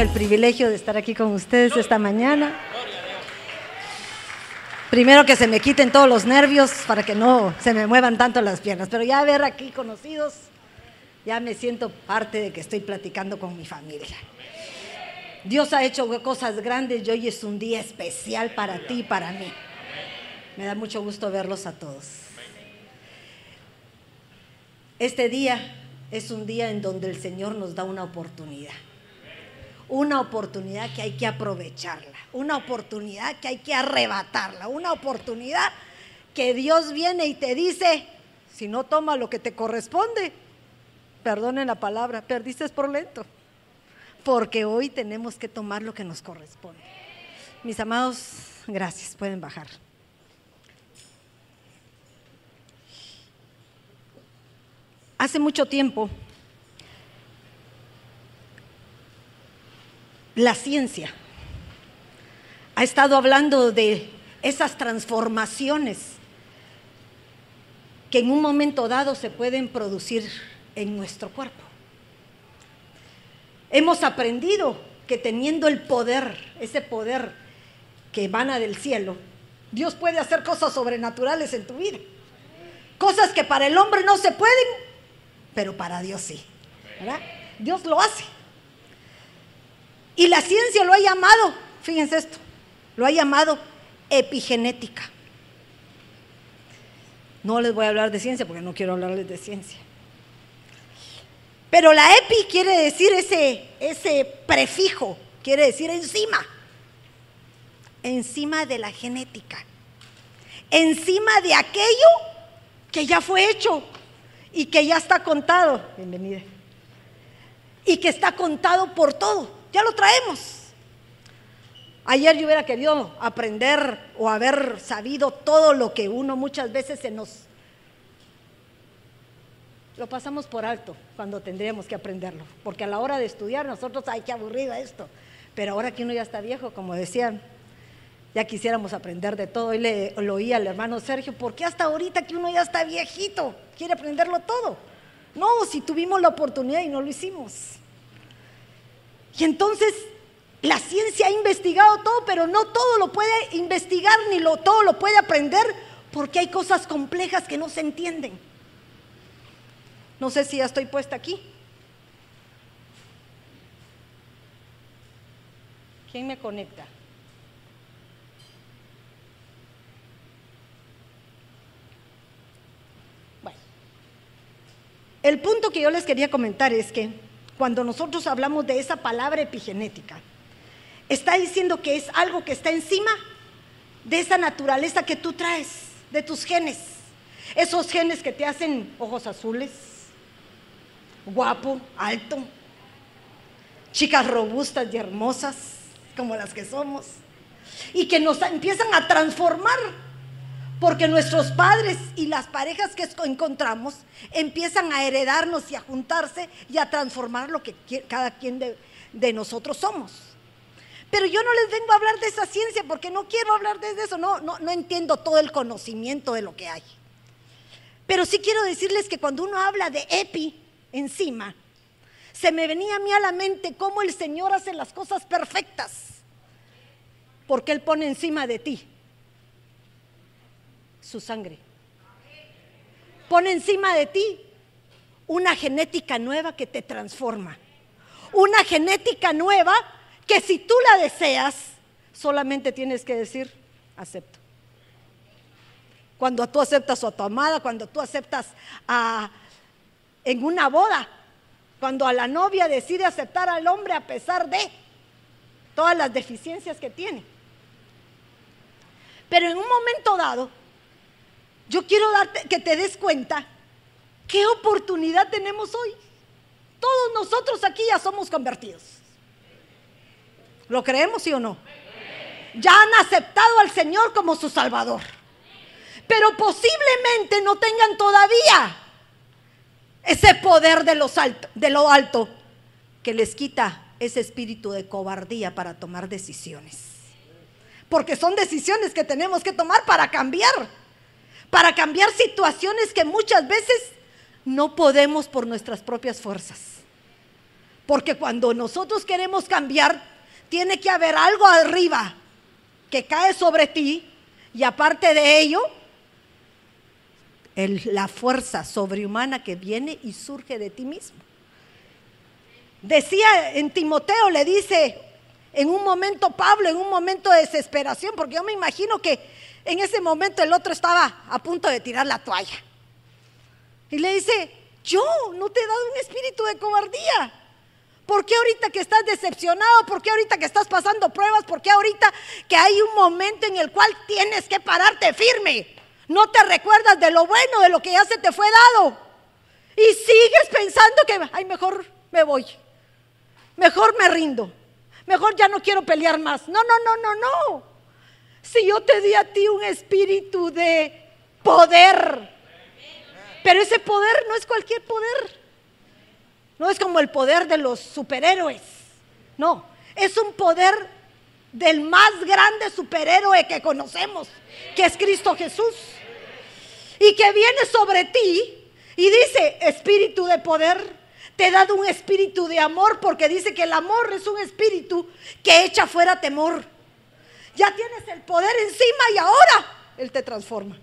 el privilegio de estar aquí con ustedes esta mañana. Primero que se me quiten todos los nervios para que no se me muevan tanto las piernas, pero ya ver aquí conocidos, ya me siento parte de que estoy platicando con mi familia. Dios ha hecho cosas grandes y hoy es un día especial para ti y para mí. Me da mucho gusto verlos a todos. Este día es un día en donde el Señor nos da una oportunidad una oportunidad que hay que aprovecharla, una oportunidad que hay que arrebatarla, una oportunidad que Dios viene y te dice, si no toma lo que te corresponde, perdonen la palabra, perdiste por lento, porque hoy tenemos que tomar lo que nos corresponde. Mis amados, gracias, pueden bajar. Hace mucho tiempo la ciencia ha estado hablando de esas transformaciones que en un momento dado se pueden producir en nuestro cuerpo. Hemos aprendido que teniendo el poder, ese poder que emana del cielo, Dios puede hacer cosas sobrenaturales en tu vida. Cosas que para el hombre no se pueden, pero para Dios sí. Dios lo hace. Y la ciencia lo ha llamado, fíjense esto, lo ha llamado epigenética. No les voy a hablar de ciencia porque no quiero hablarles de ciencia. Pero la epi quiere decir ese, ese prefijo, quiere decir encima, encima de la genética, encima de aquello que ya fue hecho y que ya está contado. Bienvenida. Y que está contado por todo ya lo traemos. Ayer yo hubiera querido aprender o haber sabido todo lo que uno muchas veces se nos... Lo pasamos por alto cuando tendríamos que aprenderlo, porque a la hora de estudiar nosotros, hay que aburrido esto, pero ahora que uno ya está viejo, como decían, ya quisiéramos aprender de todo. Y le lo oí al hermano Sergio, ¿por qué hasta ahorita que uno ya está viejito quiere aprenderlo todo? No, si tuvimos la oportunidad y no lo hicimos. Y entonces la ciencia ha investigado todo, pero no todo lo puede investigar ni lo, todo lo puede aprender porque hay cosas complejas que no se entienden. No sé si ya estoy puesta aquí. ¿Quién me conecta? Bueno, el punto que yo les quería comentar es que cuando nosotros hablamos de esa palabra epigenética, está diciendo que es algo que está encima de esa naturaleza que tú traes, de tus genes. Esos genes que te hacen ojos azules, guapo, alto, chicas robustas y hermosas como las que somos, y que nos empiezan a transformar porque nuestros padres y las parejas que encontramos empiezan a heredarnos y a juntarse y a transformar lo que cada quien de, nosotros somos. Pero yo no les vengo a hablar de esa ciencia porque no quiero hablar de eso, no, no, no entiendo todo el conocimiento de lo que hay. Pero sí quiero decirles que cuando uno habla de epi encima, se me venía a mí a la mente cómo el Señor hace las cosas perfectas, porque Él pone encima de ti su sangre. Pone encima de ti una genética nueva que te transforma. Una genética nueva que si tú la deseas, solamente tienes que decir, acepto. Cuando tú aceptas a tu amada, cuando tú aceptas a, en una boda, cuando a la novia decide aceptar al hombre a pesar de todas las deficiencias que tiene. Pero en un momento dado, yo quiero darte que te des cuenta qué oportunidad tenemos hoy. Todos nosotros aquí ya somos convertidos. ¿Lo creemos, sí o no? Ya han aceptado al Señor como su Salvador. Pero posiblemente no tengan todavía ese poder de, de lo alto que les quita ese espíritu de cobardía para tomar decisiones. Porque son decisiones que tenemos que tomar para cambiar para cambiar situaciones que muchas veces no podemos por nuestras propias fuerzas. Porque cuando nosotros queremos cambiar, tiene que haber algo arriba que cae sobre ti y aparte de ello, la fuerza sobrehumana que viene y surge de ti mismo. Decía en Timoteo, le dice en un momento Pablo, en un momento de desesperación, porque yo me imagino que en ese momento el otro estaba a punto de tirar la toalla. Y le dice, yo no te he dado un espíritu de cobardía. ¿Por qué ahorita que estás decepcionado? ¿Por qué ahorita que estás pasando pruebas? ¿Por qué ahorita que hay un momento en el cual tienes que pararte firme? No te recuerdas de lo bueno, de lo que ya se te fue dado. Y sigues pensando que, ay, mejor me voy. Mejor me rindo. Mejor ya no quiero pelear más. No, no, no, no, no. Si yo te di a ti un espíritu de poder, pero ese poder no es cualquier poder. No es como el poder de los superhéroes. No, es un poder del más grande superhéroe que conocemos, que es Cristo Jesús. Y que viene sobre ti y dice, espíritu de poder, te he dado un espíritu de amor, porque dice que el amor es un espíritu que echa fuera temor. Ya tienes el poder encima y ahora Él te transforma.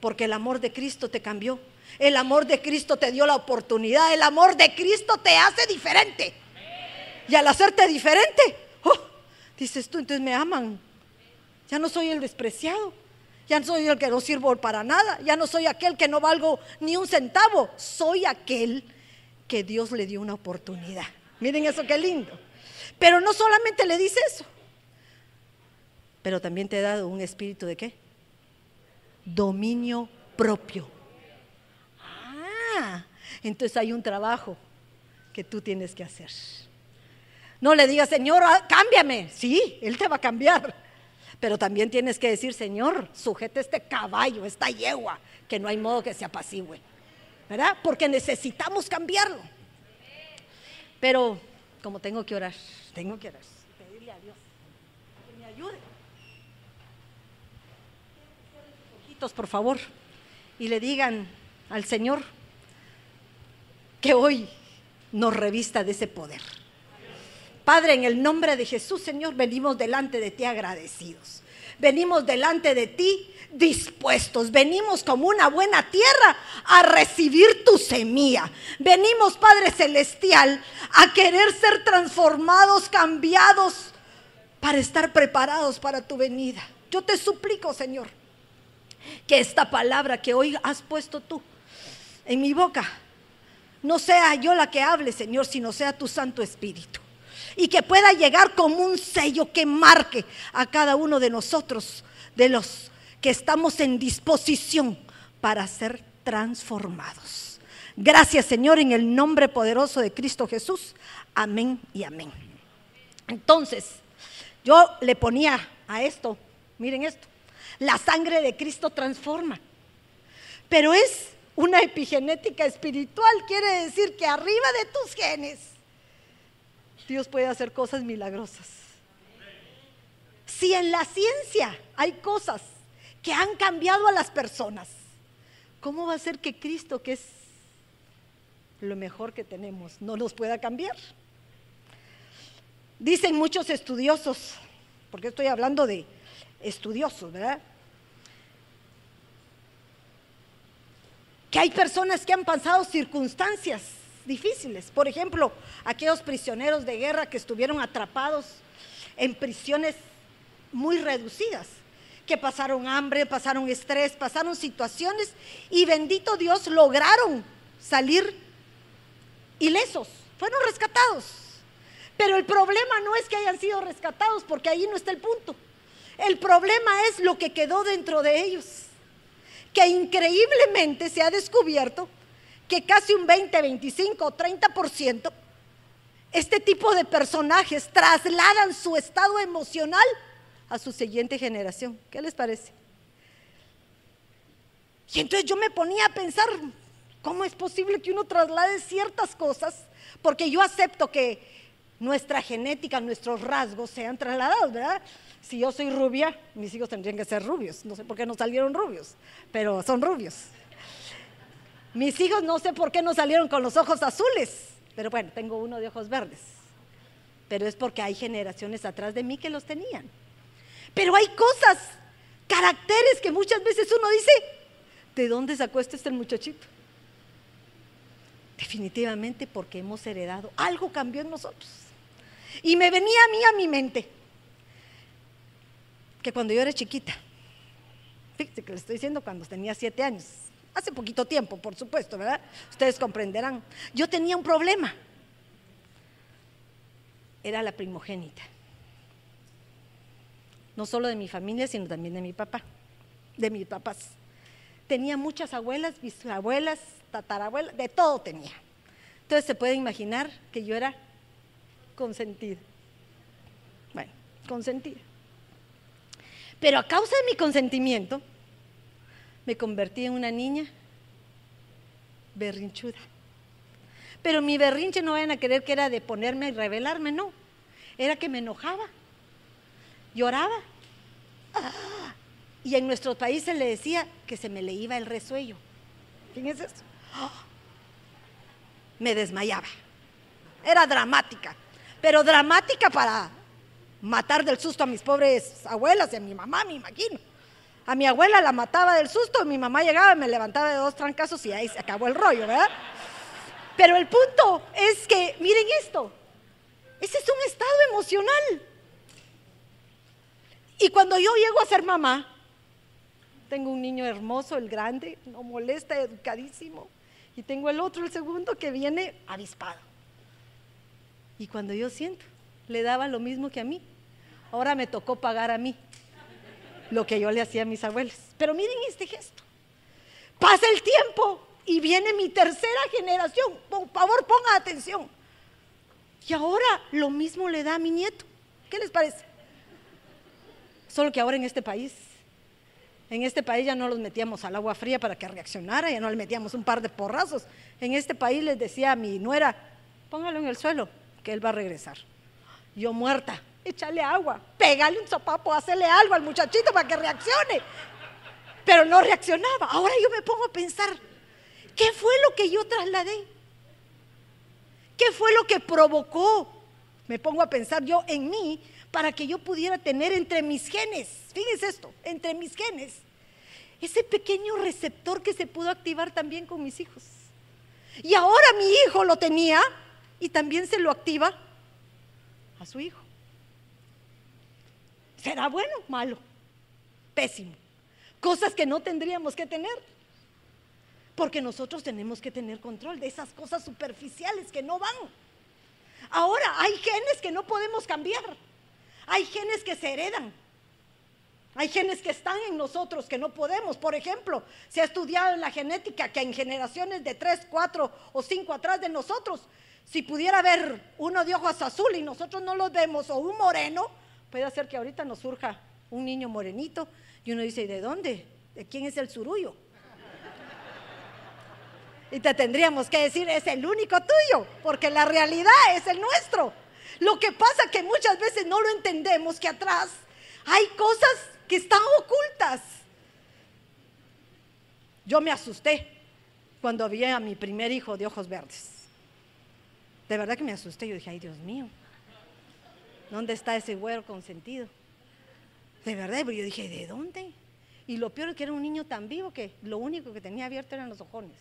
Porque el amor de Cristo te cambió. El amor de Cristo te dio la oportunidad. El amor de Cristo te hace diferente. Y al hacerte diferente, oh, dices tú, entonces me aman. Ya no soy el despreciado. Ya no soy el que no sirvo para nada. Ya no soy aquel que no valgo ni un centavo. Soy aquel que Dios le dio una oportunidad. Miren eso qué lindo. Pero no solamente le dice eso. Pero también te he dado un espíritu de qué? Dominio propio. Entonces hay un trabajo que tú tienes que hacer. No le digas, Señor, ah, cámbiame. Sí, Él te va a cambiar. Pero también tienes que decir, Señor, sujete este caballo, esta yegua, que no hay modo que se apacigüe. ¿Verdad? Porque necesitamos cambiarlo. Pero como tengo que orar, tengo que orar, pedirle a Dios que me ayude. Por favor, y le digan al Señor, que hoy nos revista de ese poder. Padre, en el nombre de Jesús, Señor, venimos delante de ti agradecidos. Venimos delante de ti dispuestos. Venimos como una buena tierra a recibir tu semilla. Venimos, Padre Celestial, a querer ser transformados, cambiados, para estar preparados para tu venida. Yo te suplico, Señor, que esta palabra que hoy has puesto tú en mi boca, no sea yo la que hable, Señor, sino sea tu Santo Espíritu. Y que pueda llegar como un sello que marque a cada uno de nosotros, de los que estamos en disposición para ser transformados. Gracias, Señor, en el nombre poderoso de Cristo Jesús. Amén y amén. Entonces, yo le ponía a esto, miren esto, la sangre de Cristo transforma. Pero es una epigenética espiritual quiere decir que arriba de tus genes Dios puede hacer cosas milagrosas. Si en la ciencia hay cosas que han cambiado a las personas, ¿cómo va a ser que Cristo, que es lo mejor que tenemos, no nos pueda cambiar? Dicen muchos estudiosos, porque estoy hablando de estudiosos, ¿verdad? que hay personas que han pasado circunstancias difíciles. Por ejemplo, aquellos prisioneros de guerra que estuvieron atrapados en prisiones muy reducidas, que pasaron hambre, pasaron estrés, pasaron situaciones y bendito Dios lograron salir ilesos, fueron rescatados. Pero el problema no es que hayan sido rescatados, porque ahí no está el punto. El problema es lo que quedó dentro de ellos que increíblemente se ha descubierto que casi un 20, 25 o 30% este tipo de personajes trasladan su estado emocional a su siguiente generación. ¿Qué les parece? Y entonces yo me ponía a pensar, ¿cómo es posible que uno traslade ciertas cosas? Porque yo acepto que nuestra genética, nuestros rasgos sean trasladados, ¿verdad? Si yo soy rubia, mis hijos tendrían que ser rubios. No sé por qué no salieron rubios, pero son rubios. Mis hijos no sé por qué no salieron con los ojos azules. Pero bueno, tengo uno de ojos verdes. Pero es porque hay generaciones atrás de mí que los tenían. Pero hay cosas, caracteres que muchas veces uno dice, ¿de dónde sacó esto este muchachito? Definitivamente porque hemos heredado. Algo cambió en nosotros. Y me venía a mí a mi mente que cuando yo era chiquita, fíjese que le estoy diciendo cuando tenía siete años, hace poquito tiempo, por supuesto, ¿verdad? Ustedes comprenderán. Yo tenía un problema. Era la primogénita. No solo de mi familia, sino también de mi papá, de mis papás. Tenía muchas abuelas, bisabuelas, tatarabuelas, de todo tenía. Entonces se puede imaginar que yo era consentida. Bueno, consentida. Pero a causa de mi consentimiento, me convertí en una niña berrinchuda. Pero mi berrinche no vayan a querer que era de ponerme y rebelarme, no. Era que me enojaba, lloraba. y en nuestro país se le decía que se me le iba el resuello. ¿Quién es eso? me desmayaba. Era dramática, pero dramática para matar del susto a mis pobres abuelas y a mi mamá, me imagino. A mi abuela la mataba del susto, mi mamá llegaba y me levantaba de dos trancazos y ahí se acabó el rollo, ¿verdad? Pero el punto es que, miren esto, ese es un estado emocional. Y cuando yo llego a ser mamá, tengo un niño hermoso, el grande, no molesta, educadísimo. Y tengo el otro, el segundo, que viene avispado. Y cuando yo siento, le daba lo mismo que a mí. Ahora me tocó pagar a mí lo que yo le hacía a mis abuelos. Pero miren este gesto. Pasa el tiempo y viene mi tercera generación. Por favor, ponga atención. Y ahora lo mismo le da a mi nieto. ¿Qué les parece? Solo que ahora en este país, en este país ya no los metíamos al agua fría para que reaccionara, ya no le metíamos un par de porrazos. En este país les decía a mi nuera, póngalo en el suelo, que él va a regresar yo muerta, échale agua, pégale un sopapo, hacerle algo al muchachito para que reaccione. Pero no reaccionaba. Ahora yo me pongo a pensar, ¿qué fue lo que yo trasladé? ¿Qué fue lo que provocó? Me pongo a pensar yo en mí para que yo pudiera tener entre mis genes, fíjense esto, entre mis genes, ese pequeño receptor que se pudo activar también con mis hijos. Y ahora mi hijo lo tenía y también se lo activa a su hijo. ¿Será bueno? Malo. Pésimo. Cosas que no tendríamos que tener. Porque nosotros tenemos que tener control de esas cosas superficiales que no van. Ahora, hay genes que no podemos cambiar. Hay genes que se heredan. Hay genes que están en nosotros que no podemos. Por ejemplo, se ha estudiado en la genética que en generaciones de 3, 4 o 5 atrás de nosotros si pudiera ver uno de ojos azul y nosotros no los vemos, o un moreno, puede ser que ahorita nos surja un niño morenito y uno dice, ¿de dónde? ¿De quién es el surullo? Y te tendríamos que decir, es el único tuyo, porque la realidad es el nuestro. Lo que pasa que muchas veces no lo entendemos, que atrás hay cosas que están ocultas. Yo me asusté cuando vi a mi primer hijo de ojos verdes. De verdad que me asusté. Yo dije, ay Dios mío, ¿dónde está ese güero consentido? De verdad, pero yo dije, ¿de dónde? Y lo peor es que era un niño tan vivo que lo único que tenía abierto eran los ojones.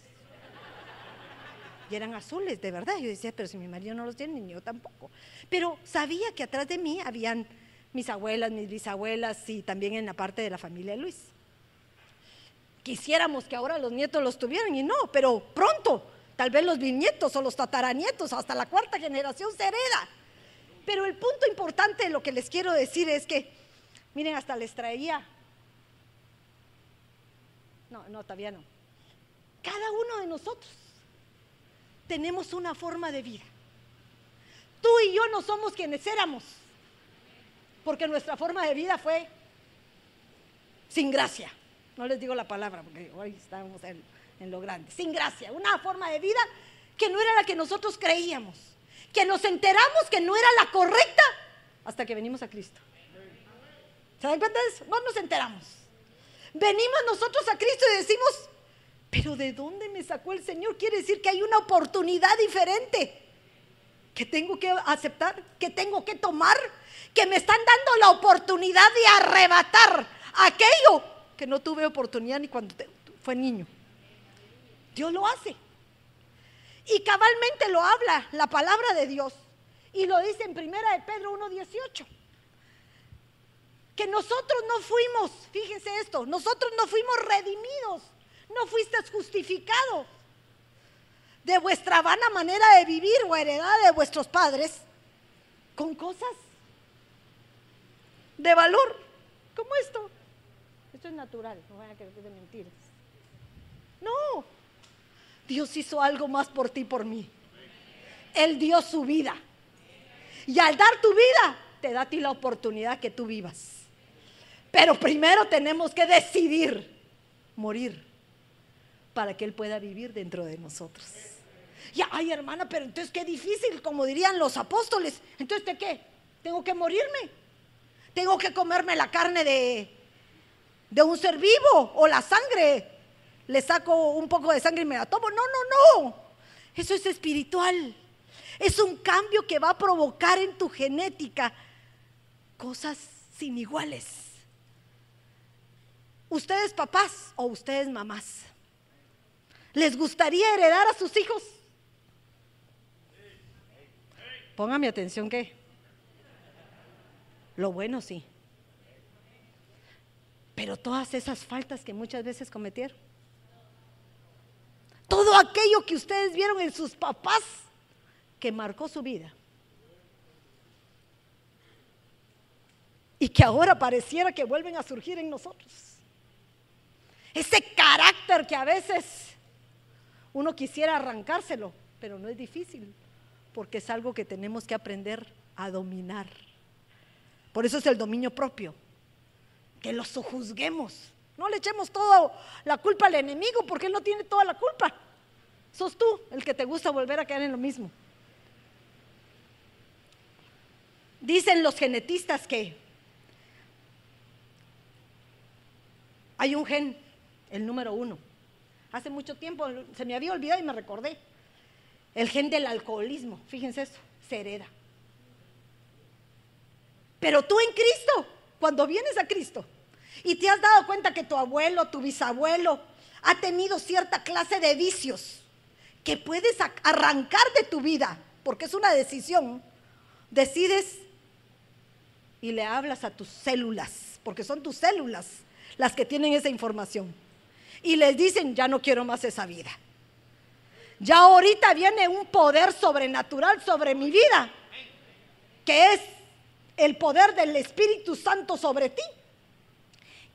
Y eran azules, de verdad. Yo decía, pero si mi marido no los tiene, ni yo tampoco. Pero sabía que atrás de mí habían mis abuelas, mis bisabuelas y también en la parte de la familia de Luis. Quisiéramos que ahora los nietos los tuvieran y no, pero pronto tal vez los bisnietos o los tataranietos, hasta la cuarta generación se hereda. Pero el punto importante de lo que les quiero decir es que, miren, hasta les traía, no, no, todavía no, cada uno de nosotros tenemos una forma de vida. Tú y yo no somos quienes éramos, porque nuestra forma de vida fue sin gracia. No les digo la palabra, porque hoy estamos en en lo grande, sin gracia, una forma de vida que no era la que nosotros creíamos, que nos enteramos que no era la correcta hasta que venimos a Cristo. ¿Se dan cuenta de eso? No nos enteramos. Venimos nosotros a Cristo y decimos, pero ¿de dónde me sacó el Señor? Quiere decir que hay una oportunidad diferente. que tengo que aceptar, que tengo que tomar, que me están dando la oportunidad de arrebatar aquello que no tuve oportunidad ni cuando fue niño. Dios lo hace. Y cabalmente lo habla la palabra de Dios. Y lo dice en primera de Pedro 1.18. Que nosotros no fuimos, fíjense esto, nosotros no fuimos redimidos, no fuiste justificado de vuestra vana manera de vivir o heredad de vuestros padres con cosas de valor como esto. Esto es natural, no vayan a creer que de mentiras. No, Dios hizo algo más por ti por mí. Él dio su vida. Y al dar tu vida, te da a ti la oportunidad que tú vivas. Pero primero tenemos que decidir morir para que Él pueda vivir dentro de nosotros. Ya, ay hermana, pero entonces qué difícil, como dirían los apóstoles. Entonces, ¿de qué? Tengo que morirme. Tengo que comerme la carne de, de un ser vivo o la sangre. Le saco un poco de sangre y me la tomo. No, no, no. Eso es espiritual. Es un cambio que va a provocar en tu genética cosas sin iguales. Ustedes papás o ustedes mamás, ¿les gustaría heredar a sus hijos? Póngame atención que lo bueno sí. Pero todas esas faltas que muchas veces cometieron. Todo aquello que ustedes vieron en sus papás que marcó su vida. Y que ahora pareciera que vuelven a surgir en nosotros. Ese carácter que a veces uno quisiera arrancárselo, pero no es difícil, porque es algo que tenemos que aprender a dominar. Por eso es el dominio propio, que lo sojuzguemos. No le echemos toda la culpa al enemigo, porque él no tiene toda la culpa. Sos tú el que te gusta volver a caer en lo mismo. Dicen los genetistas que hay un gen, el número uno. Hace mucho tiempo se me había olvidado y me recordé. El gen del alcoholismo, fíjense eso, se hereda. Pero tú en Cristo, cuando vienes a Cristo y te has dado cuenta que tu abuelo, tu bisabuelo ha tenido cierta clase de vicios que puedes arrancar de tu vida, porque es una decisión, decides y le hablas a tus células, porque son tus células las que tienen esa información. Y les dicen, ya no quiero más esa vida. Ya ahorita viene un poder sobrenatural sobre mi vida, que es el poder del Espíritu Santo sobre ti,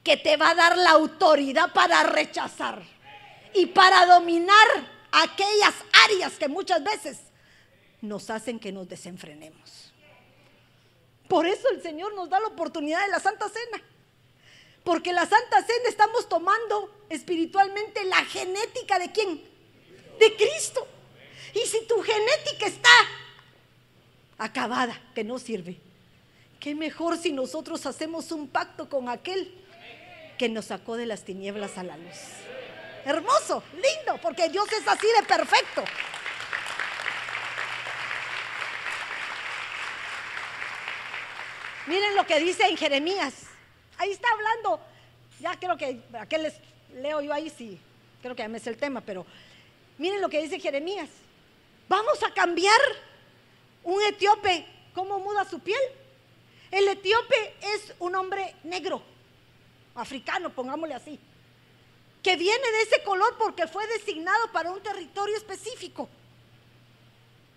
que te va a dar la autoridad para rechazar y para dominar aquellas áreas que muchas veces nos hacen que nos desenfrenemos. Por eso el Señor nos da la oportunidad de la Santa Cena. Porque la Santa Cena estamos tomando espiritualmente la genética de quién? De Cristo. Y si tu genética está acabada, que no sirve, qué mejor si nosotros hacemos un pacto con aquel que nos sacó de las tinieblas a la luz. Hermoso, lindo, porque Dios es así de perfecto. Miren lo que dice en Jeremías. Ahí está hablando. Ya creo que, ¿a qué les leo yo ahí? Sí, creo que ya me es el tema, pero miren lo que dice Jeremías. Vamos a cambiar un etíope, ¿cómo muda su piel? El etíope es un hombre negro, africano, pongámosle así, que viene de ese color porque fue designado para un territorio específico.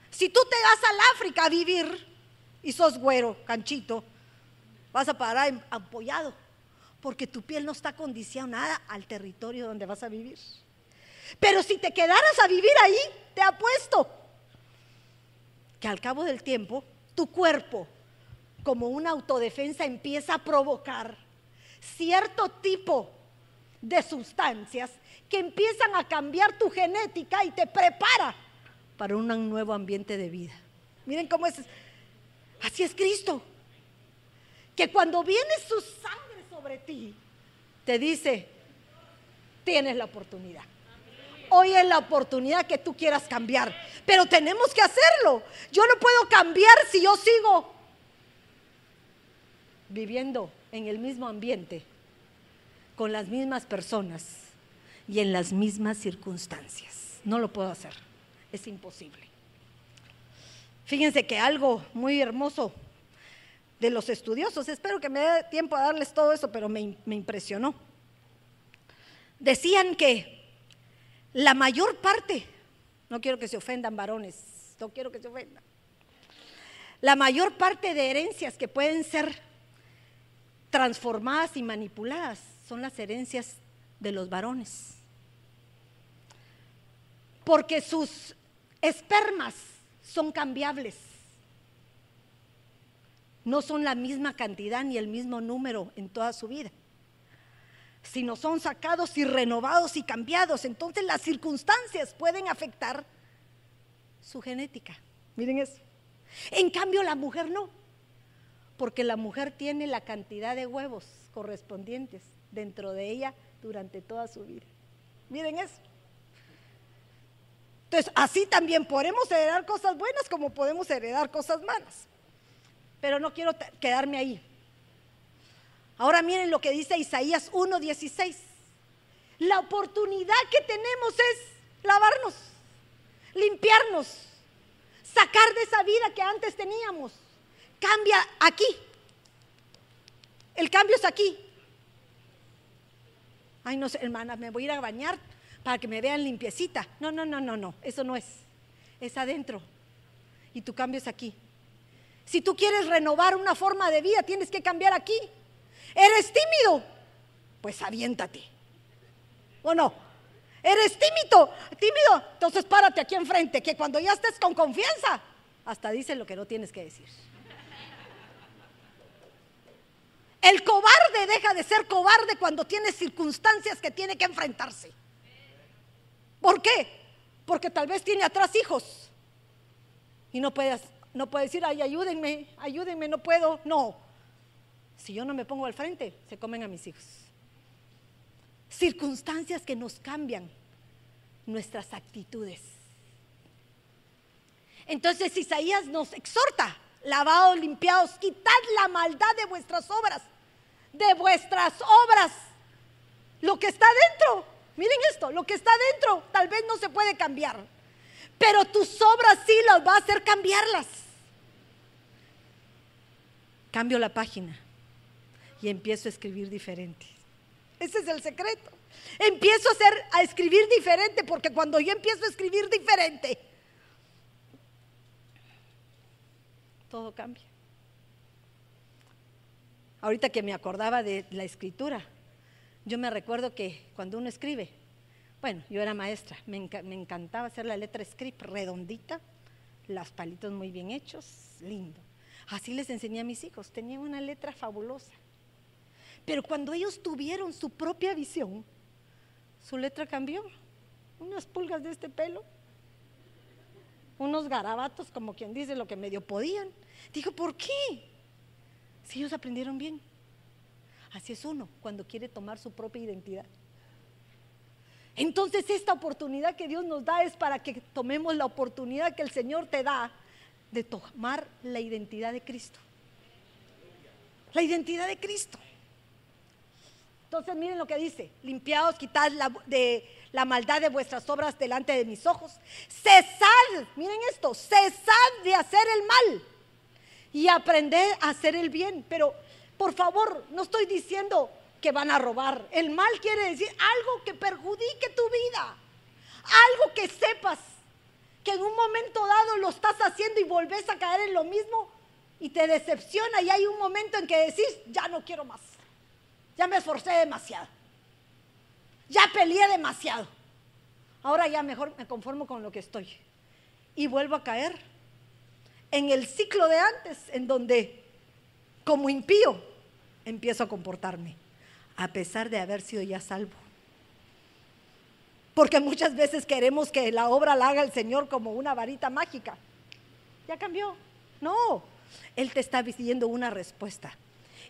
Si tú te vas al África a vivir y sos güero, canchito, vas a parar em, apoyado, porque tu piel no está condicionada al territorio donde vas a vivir. Pero si te quedaras a vivir ahí, te apuesto que al cabo del tiempo tu cuerpo, como una autodefensa, empieza a provocar cierto tipo de sustancias que empiezan a cambiar tu genética y te prepara para un nuevo ambiente de vida. Miren cómo es. Así es Cristo que cuando viene su sangre sobre ti, te dice, tienes la oportunidad. hoy es la oportunidad que tú quieras cambiar. Pero tenemos que hacerlo. Yo no puedo cambiar si yo sigo viviendo en el mismo ambiente, con las mismas personas y en las mismas circunstancias. No lo puedo hacer. Es imposible. Fíjense que algo muy hermoso de los estudiosos, espero que me dé tiempo a darles todo eso, pero me, me impresionó. Decían que la mayor parte, no quiero que se ofendan varones, no quiero que se ofendan, la mayor parte de herencias que pueden ser transformadas y manipuladas son las herencias de los varones. Porque sus espermas son cambiables. No son la misma cantidad ni el mismo número en toda su vida sino son sacados y renovados y cambiados. Entonces las circunstancias pueden afectar su genética. Miren eso. En cambio la mujer no, porque la mujer tiene la cantidad de huevos correspondientes dentro de ella durante toda su vida. Miren eso. Entonces, así también podemos heredar cosas buenas como podemos heredar cosas malas. Pero no quiero quedarme ahí. Ahora miren lo que dice Isaías 1:16. La oportunidad que tenemos es lavarnos, limpiarnos, sacar de esa vida que antes teníamos. Cambia aquí. El cambio es aquí. Ay, no sé, hermana, me voy a ir a bañar para que me vean limpiecita. No, no, no, no, no, eso no es. Es adentro. Y tu cambio es aquí. Si tú quieres renovar una forma de vida, tienes que cambiar aquí. ¿Eres tímido? Pues aviéntate. ¿O no? ¿Eres tímido? Tímido. Entonces párate aquí enfrente, que cuando ya estés con confianza, hasta dice lo que no tienes que decir. El cobarde deja de ser cobarde cuando tiene circunstancias que tiene que enfrentarse. ¿Por qué? Porque tal vez tiene atrás hijos y no puede, no puede decir, ay, ayúdenme, ayúdenme, no puedo. No, si yo no me pongo al frente, se comen a mis hijos. Circunstancias que nos cambian nuestras actitudes. Entonces Isaías nos exhorta, lavados, limpiados, quitad la maldad de vuestras obras, de vuestras obras, lo que está dentro. Miren esto, lo que está dentro tal vez no se puede cambiar, pero tus obras sí las va a hacer cambiarlas. Cambio la página y empiezo a escribir diferente. Ese es el secreto. Empiezo a, hacer, a escribir diferente porque cuando yo empiezo a escribir diferente, todo cambia. Ahorita que me acordaba de la escritura, yo me recuerdo que cuando uno escribe, bueno, yo era maestra, me, encantaba hacer la letra script redondita, las palitos muy bien hechos, lindo. Así les enseñé a mis hijos, tenían una letra fabulosa. Pero cuando ellos tuvieron su propia visión, su letra cambió. Unas pulgas de este pelo, unos garabatos, como quien dice lo que medio podían. Dijo, ¿por qué? Si ellos aprendieron bien. Así es uno cuando quiere tomar su propia identidad. Entonces esta oportunidad que Dios nos da es para que tomemos la oportunidad que el Señor te da de tomar la identidad de Cristo. La identidad de Cristo. Entonces miren lo que dice, limpiaos, quitad la, de, la maldad de vuestras obras delante de mis ojos. Cesad, miren esto, cesad de hacer el mal y aprended a hacer el bien. Pero por favor, no estoy diciendo que van a robar. El mal quiere decir algo que perjudique tu vida. Algo que sepas que en un momento dado lo estás haciendo y volvés a caer en lo mismo y te decepciona y hay un momento en que decís, ya no quiero más. Ya me esforcé demasiado. Ya peleé demasiado. Ahora ya mejor me conformo con lo que estoy. Y vuelvo a caer en el ciclo de antes, en donde como impío empiezo a comportarme, a pesar de haber sido ya salvo. Porque muchas veces queremos que la obra la haga el Señor como una varita mágica. Ya cambió. No, Él te está pidiendo una respuesta.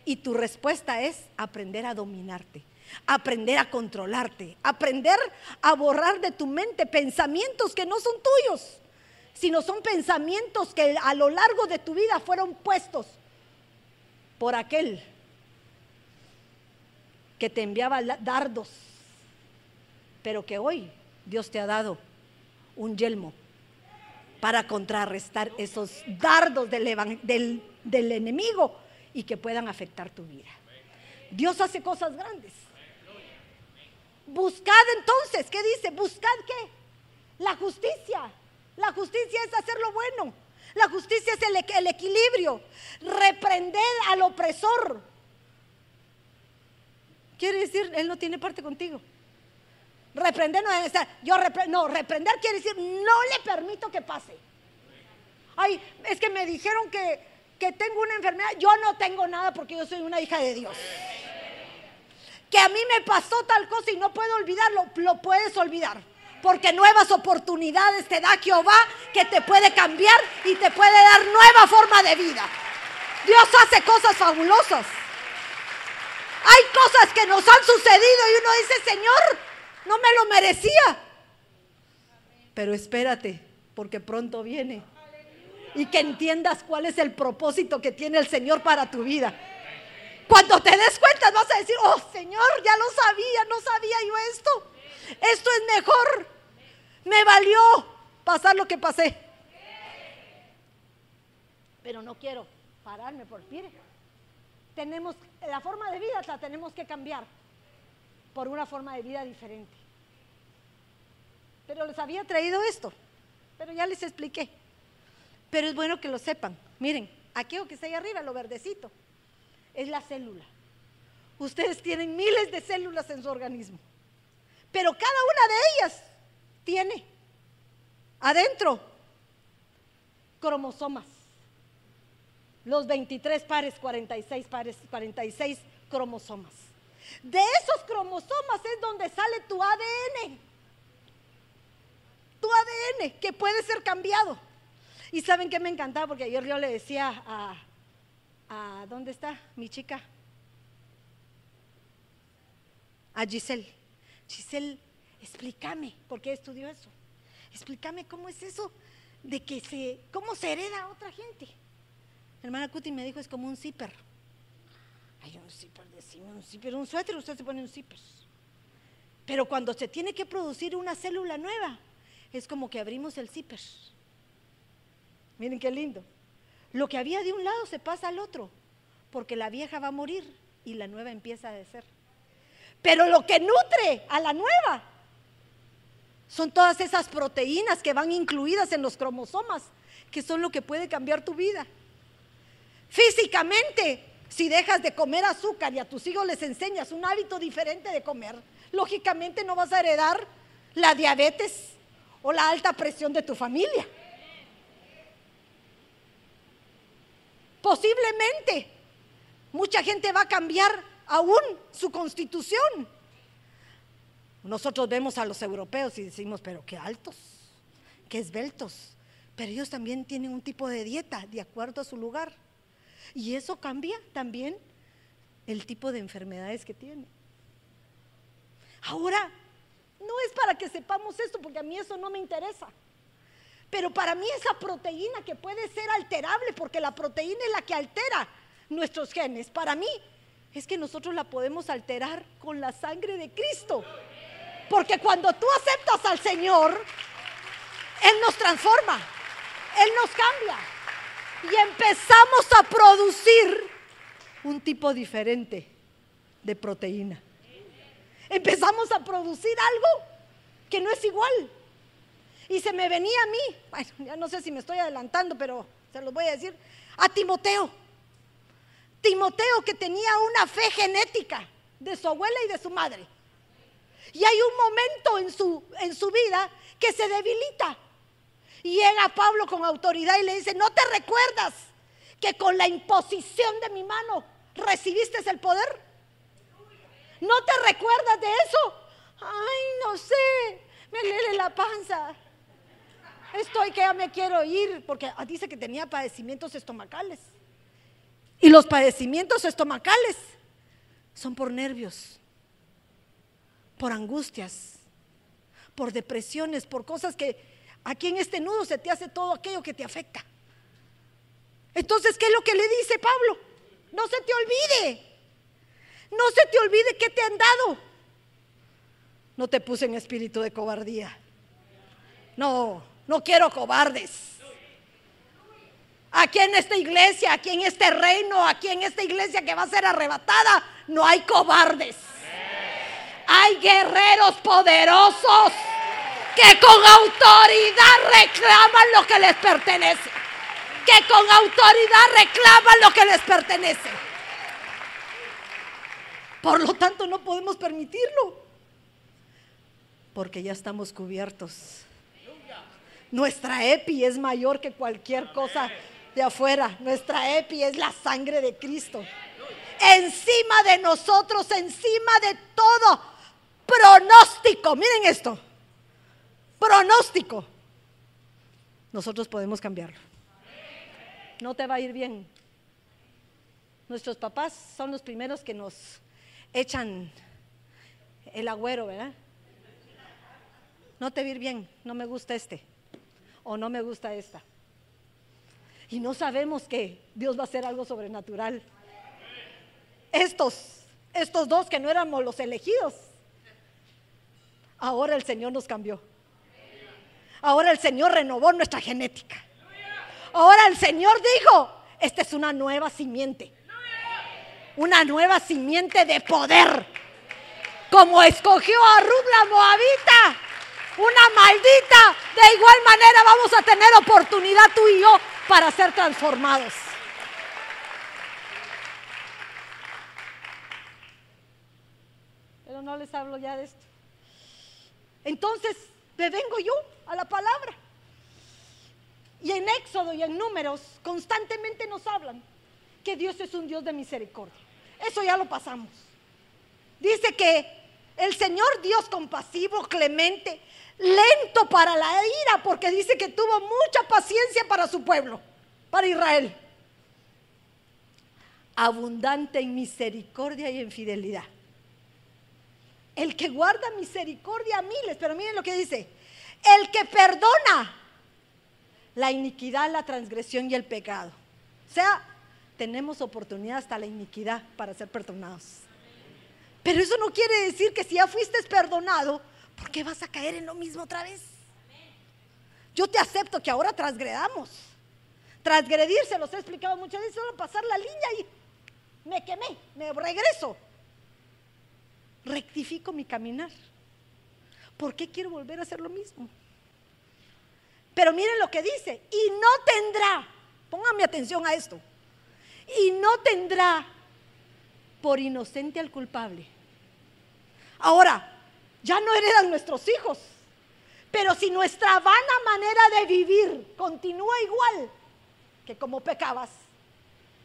Y tu respuesta es aprender a dominarte. aprender a controlarte, aprender a borrar de tu mente pensamientos que no son tuyos, sino son pensamientos que a lo largo de tu vida fueron puestos por aquel que te enviaba dardos, pero que hoy Dios te ha dado un yelmo para contrarrestar esos dardos del, del, enemigo y que puedan afectar tu vida. Dios hace cosas grandes. Buscad entonces, ¿qué dice? Buscad qué? La justicia. La justicia es hacer lo bueno. La justicia es el, equilibrio. Reprender al opresor. Quiere decir, Él no tiene parte contigo. Reprender no estar. Yo no, reprender quiere decir, no le permito que pase. Ay, es que me dijeron que, que tengo una enfermedad. Yo no tengo nada porque yo soy una hija de Dios. Que a mí me pasó tal cosa y no puedo olvidarlo. Lo puedes olvidar. Porque nuevas oportunidades te da Jehová que te puede cambiar y te puede dar nueva forma de vida. Dios hace cosas fabulosas. Hay cosas que nos han sucedido y uno dice, Señor, no me lo merecía. Pero espérate, porque pronto viene. Y que entiendas cuál es el propósito que tiene el Señor para tu vida. Cuando te des cuenta vas a decir, oh Señor, ya lo sabía, no sabía yo esto. Esto es mejor. Me valió pasar lo que pasé. Pero no quiero pararme por mire. Tenemos la forma de vida la tenemos que cambiar por una forma de vida diferente. Pero les había traído esto, pero ya les expliqué. Pero es bueno que lo sepan. Miren, aquello que está ahí arriba, lo verdecito, es la célula. Ustedes tienen miles de células en su organismo, pero cada una de ellas tiene adentro cromosomas. Los 23 pares, 46 pares, 46 cromosomas. De esos cromosomas es donde sale tu ADN. Tu ADN que puede ser cambiado. Y saben que me encantaba porque ayer yo le decía a, a ¿dónde está mi chica? A Giselle. Giselle, explícame por qué estudió eso. Explícame cómo es eso de que se, cómo se hereda a otra gente. hermana Cuti me dijo, es como un zipper. Hay un zipper, decime un zipper, un suéter, usted se pone un zipper. Pero cuando se tiene que producir una célula nueva, es como que abrimos el zipper. Miren qué lindo. Lo que había de un lado se pasa al otro, porque la vieja va a morir y la nueva empieza a ser. Pero lo que nutre a la nueva son todas esas proteínas que van incluidas en los cromosomas, que son lo que puede cambiar tu vida. Físicamente, si dejas de comer azúcar y a tus hijos les enseñas un hábito diferente de comer, lógicamente no vas a heredar la diabetes o la alta presión de tu familia. Posiblemente mucha gente va a cambiar aún su constitución. Nosotros vemos a los europeos y decimos, pero qué altos, qué esbeltos. Pero ellos también tienen un tipo de dieta de acuerdo a su lugar. Y eso cambia también el tipo de enfermedades que tiene. Ahora, no es para que sepamos esto, porque a mí eso no me interesa. Pero para mí esa proteína que puede ser alterable, porque la proteína es la que altera nuestros genes, para mí es que nosotros la podemos alterar con la sangre de Cristo. Porque cuando tú aceptas al Señor, Él nos transforma, Él nos cambia y empezamos a producir un tipo diferente de proteína. Empezamos a producir algo que no es igual. Y se me venía a mí, bueno, ya no sé si me estoy adelantando, pero se los voy a decir, a Timoteo. Timoteo que tenía una fe genética de su abuela y de su madre. Y hay un momento en su, en su vida que se debilita. Y llega Pablo con autoridad y le dice, ¿no te recuerdas que con la imposición de mi mano recibiste el poder? ¿No te recuerdas de eso? Ay, no sé, me lele la panza. Estoy que ya me quiero ir porque dice que tenía padecimientos estomacales. Y los padecimientos estomacales son por nervios. Por angustias, por depresiones, por cosas que aquí en este nudo se te hace todo aquello que te afecta. Entonces, ¿qué es lo que le dice Pablo? No se te olvide. No se te olvide que te han dado. No te puse en espíritu de cobardía. No, no quiero cobardes. Aquí en esta iglesia, aquí en este reino, aquí en esta iglesia que va a ser arrebatada, no hay cobardes. Hay guerreros poderosos que con autoridad reclaman lo que les pertenece. Que con autoridad reclaman lo que les pertenece. Por lo tanto, no podemos permitirlo. Porque ya estamos cubiertos. Nuestra EPI es mayor que cualquier cosa de afuera. Nuestra EPI es la sangre de Cristo. Encima de nosotros, encima de todo pronóstico. Miren esto. Pronóstico. Nosotros podemos cambiarlo. No te va a ir bien. Nuestros papás son los primeros que nos echan el agüero, ¿verdad? No te va a ir bien, no me gusta este o no me gusta esta. Y no sabemos que Dios va a hacer algo sobrenatural. Estos, estos dos que no éramos los elegidos, ahora el Señor nos cambió. Ahora el Señor renovó nuestra genética. Ahora el Señor dijo, esta es una nueva simiente. Una nueva simiente de poder. Como escogió a Ruth la Moabita. Una maldita. De igual manera vamos a tener oportunidad tú y yo para ser transformados. Pero no les hablo ya de esto. Entonces, me vengo yo a la palabra. Y en Éxodo y en Números constantemente nos hablan que Dios es un Dios de misericordia. Eso ya lo pasamos. Dice que el Señor Dios compasivo, clemente, lento para la ira, porque dice que tuvo mucha paciencia para su pueblo, para Israel. Abundante en misericordia y en fidelidad. El que guarda misericordia a miles, pero miren lo que dice, el que perdona la iniquidad, la transgresión y el pecado. O sea, tenemos oportunidad hasta la iniquidad para ser perdonados. Pero eso no quiere decir que si ya fuiste perdonado, ¿por qué vas a caer en lo mismo otra vez? Yo te acepto que ahora transgredamos. Transgredir, se los he explicado muchas veces, solo pasar la línea y me quemé, me regreso. Rectifico mi caminar. ¿Por qué quiero volver a hacer lo mismo? Pero miren lo que dice, y no tendrá, pónganme atención a esto, y no tendrá por inocente al culpable. Ahora, ya no heredan nuestros hijos. Pero si nuestra vana manera de vivir continúa igual que como pecabas,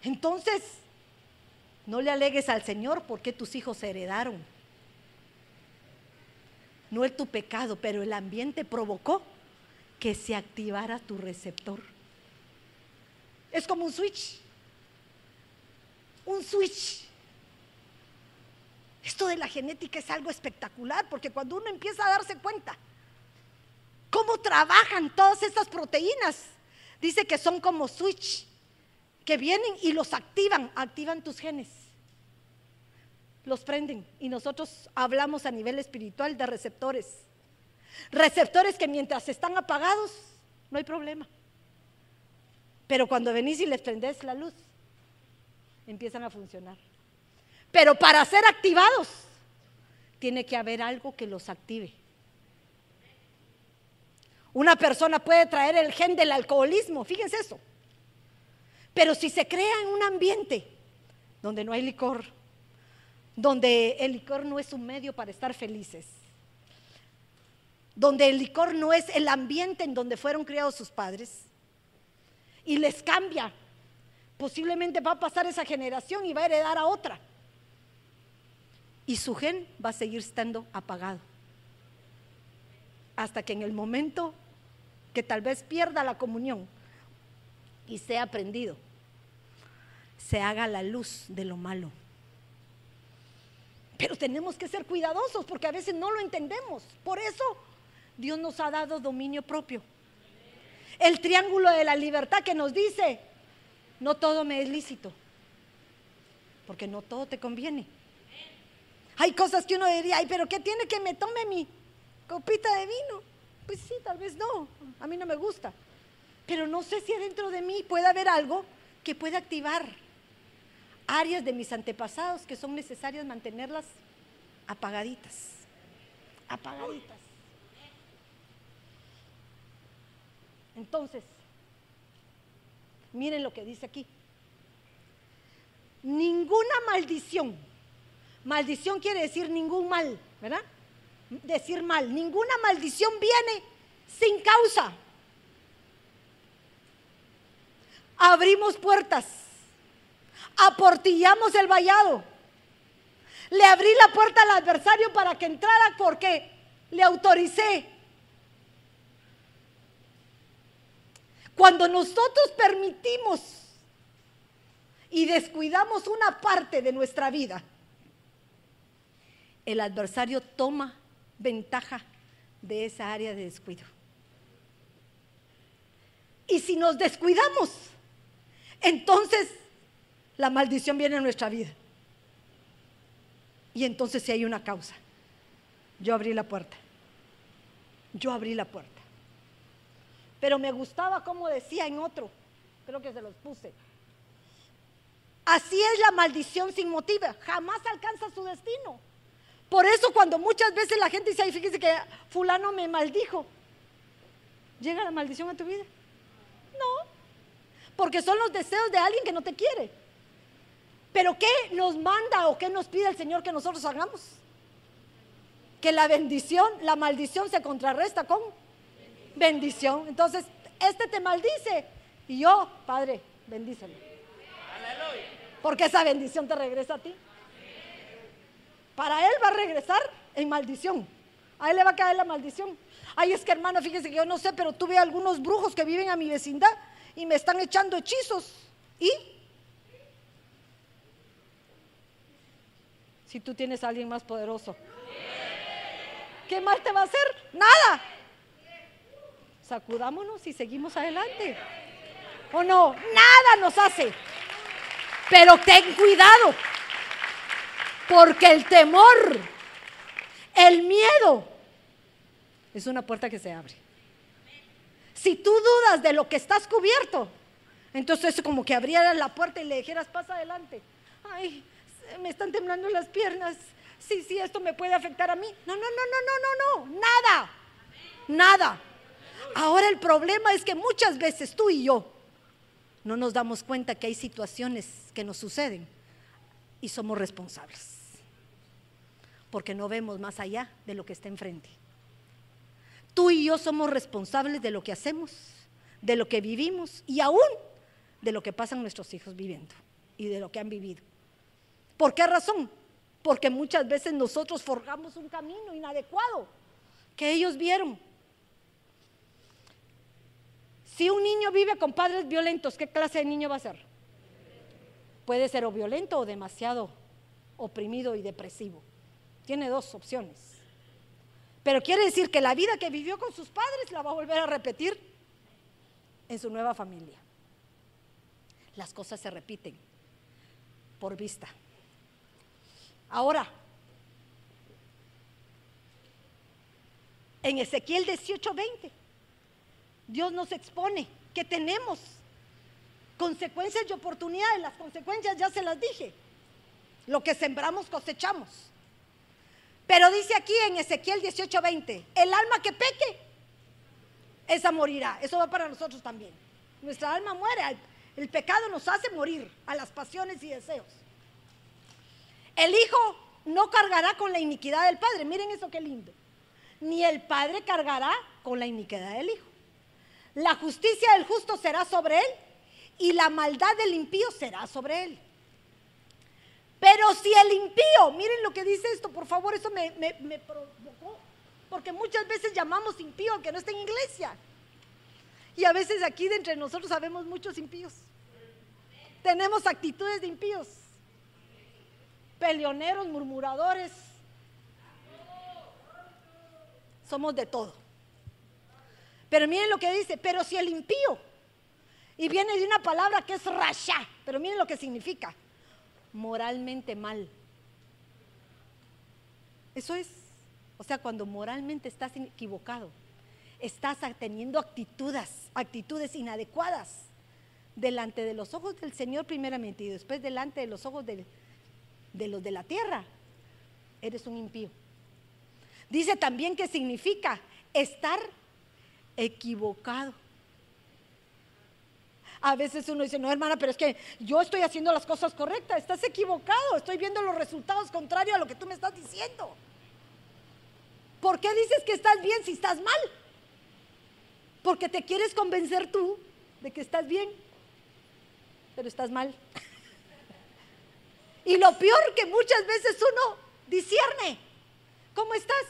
entonces no le alegues al Señor porque tus hijos heredaron. No es tu pecado, pero el ambiente provocó que se activara tu receptor. Es como un switch. Un switch. Esto de la genética es algo espectacular porque cuando uno empieza a darse cuenta cómo trabajan todas estas proteínas, dice que son como switch que vienen y los activan, activan tus genes. Los prenden y nosotros hablamos a nivel espiritual de receptores. Receptores que mientras están apagados no hay problema. Pero cuando venís y les prendés la luz, empiezan a funcionar. Pero para ser activados, tiene que haber algo que los active. Una persona puede traer el gen del alcoholismo, fíjense eso. Pero si se crea en un ambiente donde no hay licor, donde el licor no es un medio para estar felices, donde el licor no es el ambiente en donde fueron criados sus padres, y les cambia, posiblemente va a pasar esa generación y va a heredar a otra y su gen va a seguir estando apagado. Hasta que en el momento que tal vez pierda la comunión y sea prendido, se haga la luz de lo malo. Pero tenemos que ser cuidadosos porque a veces no lo entendemos. Por eso Dios nos ha dado dominio propio. El triángulo de la libertad que nos dice, no todo me es lícito, porque no todo te conviene. Hay cosas que uno diría, ay, pero ¿qué tiene que me tome mi copita de vino? Pues sí, tal vez no, a mí no me gusta. Pero no sé si adentro de mí puede haber algo que pueda activar áreas de mis antepasados que son necesarias mantenerlas apagaditas, apagaditas. Entonces, miren lo que dice aquí. Ninguna maldición. Maldición quiere decir ningún mal, ¿verdad? Decir mal. Ninguna maldición viene sin causa. Abrimos puertas. Aportillamos el vallado. Le abrí la puerta al adversario para que entrara porque le autoricé. Cuando nosotros permitimos y descuidamos una parte de nuestra vida, el adversario toma ventaja de esa área de descuido. Y si nos descuidamos, entonces la maldición viene a nuestra vida. Y entonces si hay una causa, yo abrí la puerta. Yo abrí la puerta. Pero me gustaba como decía en otro, creo que se los puse. Así es la maldición sin motivo, jamás alcanza su destino. Por eso cuando muchas veces la gente dice, ay, fíjese que fulano me maldijo, ¿llega la maldición a tu vida? No, porque son los deseos de alguien que no te quiere. Pero ¿qué nos manda o qué nos pide el Señor que nosotros hagamos? Que la bendición, la maldición se contrarresta con bendición. Entonces, este te maldice y yo, Padre, bendícelo. Porque esa bendición te regresa a ti. Para él va a regresar en maldición. A él le va a caer la maldición. Ay, es que hermano, fíjese que yo no sé, pero tuve algunos brujos que viven a mi vecindad y me están echando hechizos. ¿Y? Si tú tienes a alguien más poderoso. ¿Qué mal te va a hacer? Nada sacudámonos y seguimos adelante. ¿O no? Nada nos hace. Pero ten cuidado, porque el temor, el miedo, es una puerta que se abre. Si tú dudas de lo que estás cubierto, entonces es como que abrieras la puerta y le dijeras, pasa adelante. Ay, me están temblando las piernas. Sí, sí, esto me puede afectar a mí. No, no, no, no, no, no, no, nada. Nada. Ahora el problema es que muchas veces tú y yo no nos damos cuenta que hay situaciones que nos suceden y somos responsables. Porque no vemos más allá de lo que está enfrente. Tú y yo somos responsables de lo que hacemos, de lo que vivimos y aún de lo que pasan nuestros hijos viviendo y de lo que han vivido. ¿Por qué razón? Porque muchas veces nosotros forjamos un camino inadecuado que ellos vieron si un niño vive con padres violentos, ¿qué clase de niño va a ser? Puede ser o violento o demasiado oprimido y depresivo. Tiene dos opciones. Pero quiere decir que la vida que vivió con sus padres la va a volver a repetir en su nueva familia. Las cosas se repiten por vista. Ahora, en Ezequiel 18:20 Dios nos expone que tenemos consecuencias y oportunidades. Las consecuencias ya se las dije. Lo que sembramos cosechamos. Pero dice aquí en Ezequiel 18:20, el alma que peque, esa morirá. Eso va para nosotros también. Nuestra alma muere. El pecado nos hace morir a las pasiones y deseos. El hijo no cargará con la iniquidad del padre. Miren eso qué lindo. Ni el padre cargará con la iniquidad del hijo. La justicia del justo será sobre él y la maldad del impío será sobre él. Pero si el impío, miren lo que dice esto, por favor, eso me, provocó, porque muchas veces llamamos impío al que no está en iglesia. Y a veces aquí de entre nosotros sabemos muchos impíos. Tenemos actitudes de impíos. Peleoneros, murmuradores. Somos de todo. Pero miren lo que dice, pero si el impío, y viene de una palabra que es rasha, pero miren lo que significa, moralmente mal. Eso es, o sea, cuando moralmente estás equivocado, estás teniendo actitudes, actitudes inadecuadas delante de los ojos del Señor primeramente y después delante de los ojos de, de los de la tierra, eres un impío. Dice también que significa estar equivocado. A veces uno dice, no hermana, pero es que yo estoy haciendo las cosas correctas, estás equivocado, estoy viendo los resultados contrarios a lo que tú me estás diciendo. ¿Por qué dices que estás bien si estás mal? Porque te quieres convencer tú de que estás bien, pero estás mal. Y lo peor que muchas veces uno discierne, ¿cómo estás?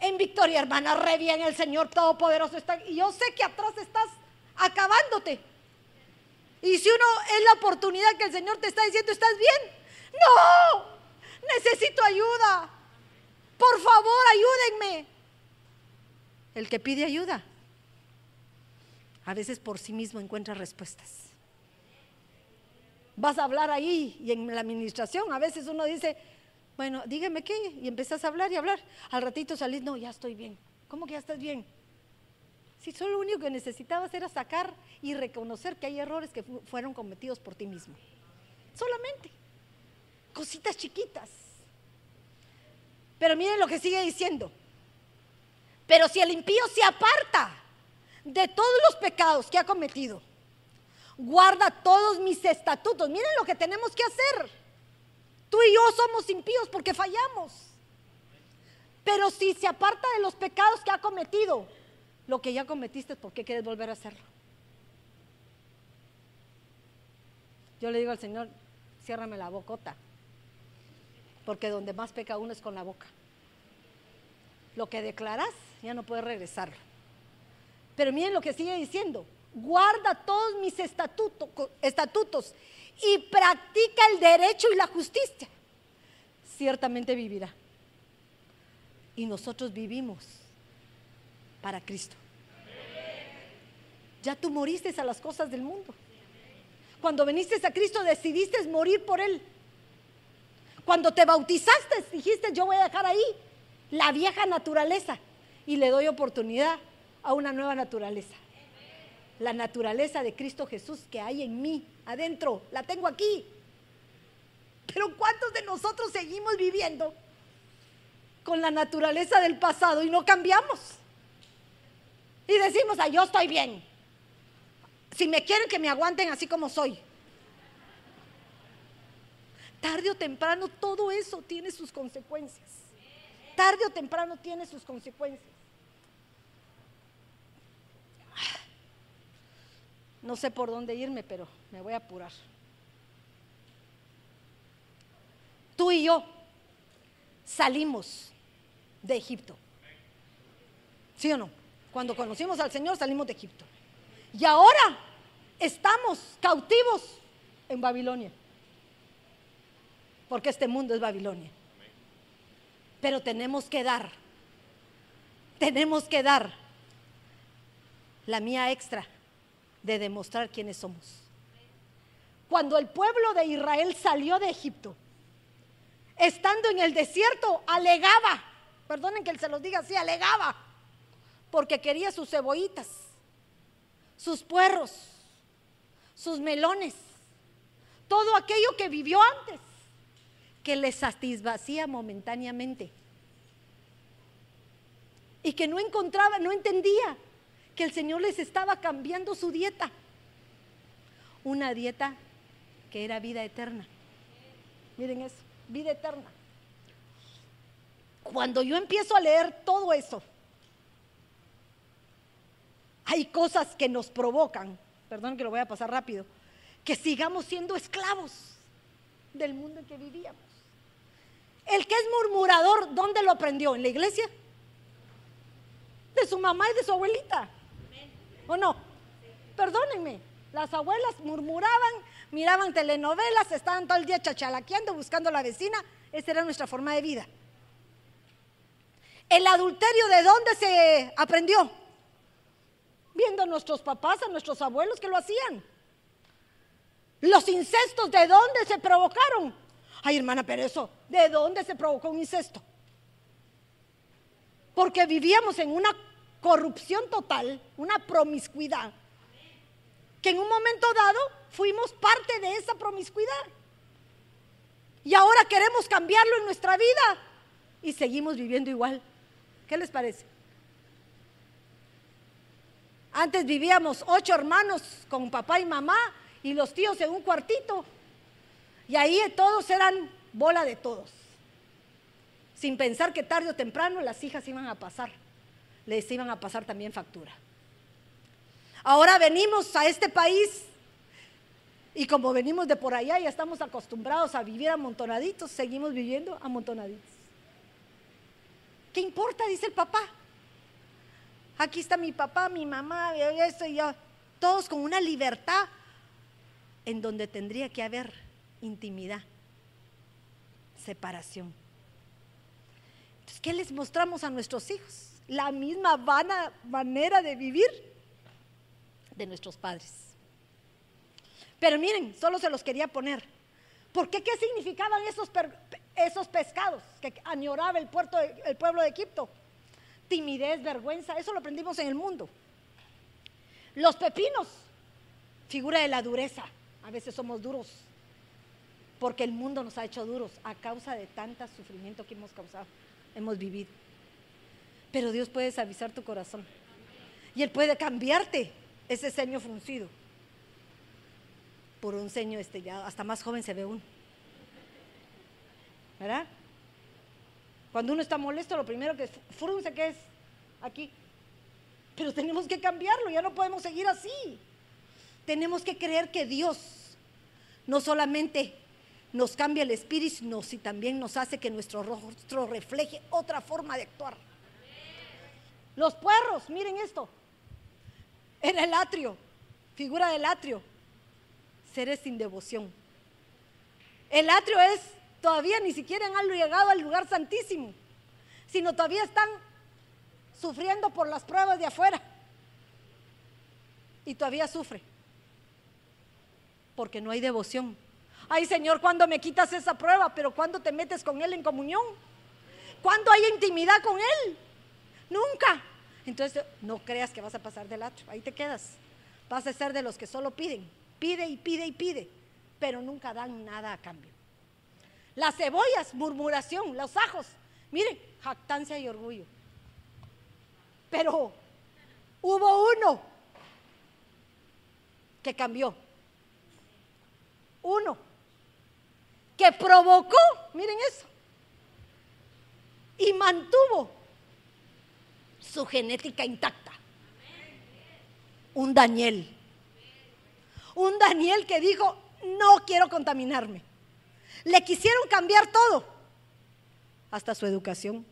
En victoria, hermana, re bien el Señor Todopoderoso está. Y yo sé que atrás estás acabándote. Y si uno es la oportunidad que el Señor te está diciendo, ¿estás bien? No, necesito ayuda. Por favor, ayúdenme. El que pide ayuda, a veces por sí mismo encuentra respuestas. Vas a hablar ahí y en la administración, a veces uno dice, bueno, dígame qué, y empezás a hablar y hablar. Al ratito salís, no, ya estoy bien. ¿Cómo que ya estás bien? Si solo lo único que necesitabas era sacar y reconocer que hay errores que fueron cometidos por ti mismo. Solamente. Cositas chiquitas. Pero miren lo que sigue diciendo. Pero si el impío se aparta de todos los pecados que ha cometido, guarda todos mis estatutos. Miren lo que tenemos que hacer. Tú y yo somos impíos porque fallamos. Pero si se aparta de los pecados que ha cometido, lo que ya cometiste, ¿por qué quieres volver a hacerlo? Yo le digo al Señor, ciérrame la bocota, porque donde más peca uno es con la boca. Lo que declaras, ya no puedes regresarlo. Pero miren lo que sigue diciendo, guarda todos mis estatutos, y practica el derecho y la justicia, ciertamente vivirá. Y nosotros vivimos para Cristo. Ya tú moriste a las cosas del mundo. Cuando viniste a Cristo decidiste morir por Él. Cuando te bautizaste dijiste yo voy a dejar ahí la vieja naturaleza y le doy oportunidad a una nueva naturaleza. La naturaleza de Cristo Jesús que hay en mí, adentro, la tengo aquí. Pero ¿cuántos de nosotros seguimos viviendo con la naturaleza del pasado y no cambiamos? Y decimos, ah, yo estoy bien. Si me quieren que me aguanten así como soy. Tarde o temprano todo eso tiene sus consecuencias. Tarde o temprano tiene sus consecuencias. No sé por dónde irme, pero me voy a apurar. Tú y yo salimos de Egipto. ¿Sí o no? Cuando conocimos al Señor salimos de Egipto. Y ahora estamos cautivos en Babilonia. Porque este mundo es Babilonia. Pero tenemos que dar, tenemos que dar la mía extra de demostrar quiénes somos. Cuando el pueblo de Israel salió de Egipto, estando en el desierto, alegaba, perdonen que se los diga así, alegaba, porque quería sus cebollitas, sus puerros, sus melones, todo aquello que vivió antes, que le satisfacía momentáneamente. Y que no encontraba, no entendía que el Señor les estaba cambiando su dieta. Una dieta que era vida eterna. Miren eso, vida eterna. Cuando yo empiezo a leer todo eso, hay cosas que nos provocan, perdón que lo voy a pasar rápido, que sigamos siendo esclavos del mundo en que vivíamos. El que es murmurador, ¿dónde lo aprendió? ¿En la iglesia? De su mamá y de su abuelita. ¿O no? Perdónenme, las abuelas murmuraban, miraban telenovelas, estaban todo el día chachalaqueando, buscando a la vecina. Esa era nuestra forma de vida. ¿El adulterio de dónde se aprendió? Viendo a nuestros papás, a nuestros abuelos que lo hacían. Los incestos, ¿de dónde se provocaron? Ay, hermana, pero eso, ¿de dónde se provocó un incesto? Porque vivíamos en una corrupción total, una promiscuidad, que en un momento dado fuimos parte de esa promiscuidad. Y ahora queremos cambiarlo en nuestra vida y seguimos viviendo igual. ¿Qué les parece? Antes vivíamos ocho hermanos con papá y mamá y los tíos en un cuartito. Y ahí todos eran bola de todos. Sin pensar que tarde o temprano las hijas iban a pasar. Les iban a pasar también factura. Ahora venimos a este país y como venimos de por allá y estamos acostumbrados a vivir amontonaditos, seguimos viviendo amontonaditos. ¿Qué importa? Dice el papá. Aquí está mi papá, mi mamá, esto y yo. Todos con una libertad en donde tendría que haber intimidad, separación. Entonces, ¿qué les mostramos a nuestros hijos? La misma vana manera de vivir de nuestros padres. Pero miren, solo se los quería poner. ¿Por qué? ¿Qué significaban esos, esos pescados que añoraba el, puerto el pueblo de Egipto? Timidez, vergüenza, eso lo aprendimos en el mundo. Los pepinos, figura de la dureza. A veces somos duros porque el mundo nos ha hecho duros a causa de tanto sufrimiento que hemos causado, hemos vivido. Pero Dios puede avisar tu corazón y Él puede cambiarte ese ceño fruncido por un ceño estellado. Hasta más joven se ve uno. ¿Verdad? Cuando uno está molesto, lo primero que frunce que es aquí. Pero tenemos que cambiarlo, ya no podemos seguir así. Tenemos que creer que Dios no solamente nos cambia el espíritu, sino si también nos hace que nuestro rostro refleje otra forma de actuar. Los puerros, miren esto. Era el atrio, figura del atrio. Seres sin devoción. El atrio es todavía ni siquiera han llegado al lugar santísimo, sino todavía están sufriendo por las pruebas de afuera. Y todavía sufre. Porque no hay devoción. Ay Señor, ¿cuándo me quitas esa prueba? Pero ¿cuándo te metes con Él en comunión? ¿Cuándo hay intimidad con Él? Nunca. Entonces, no creas que vas a pasar del atrio, ahí te quedas. Vas a ser de los que solo piden, pide y pide y pide, pero nunca dan nada a cambio. Las cebollas, murmuración, los ajos, miren, jactancia y orgullo. Pero hubo uno que cambió. Uno que provocó, miren eso, y mantuvo su genética intacta. Un Daniel. Un Daniel que dijo, no quiero contaminarme. Le quisieron cambiar todo, hasta su educación.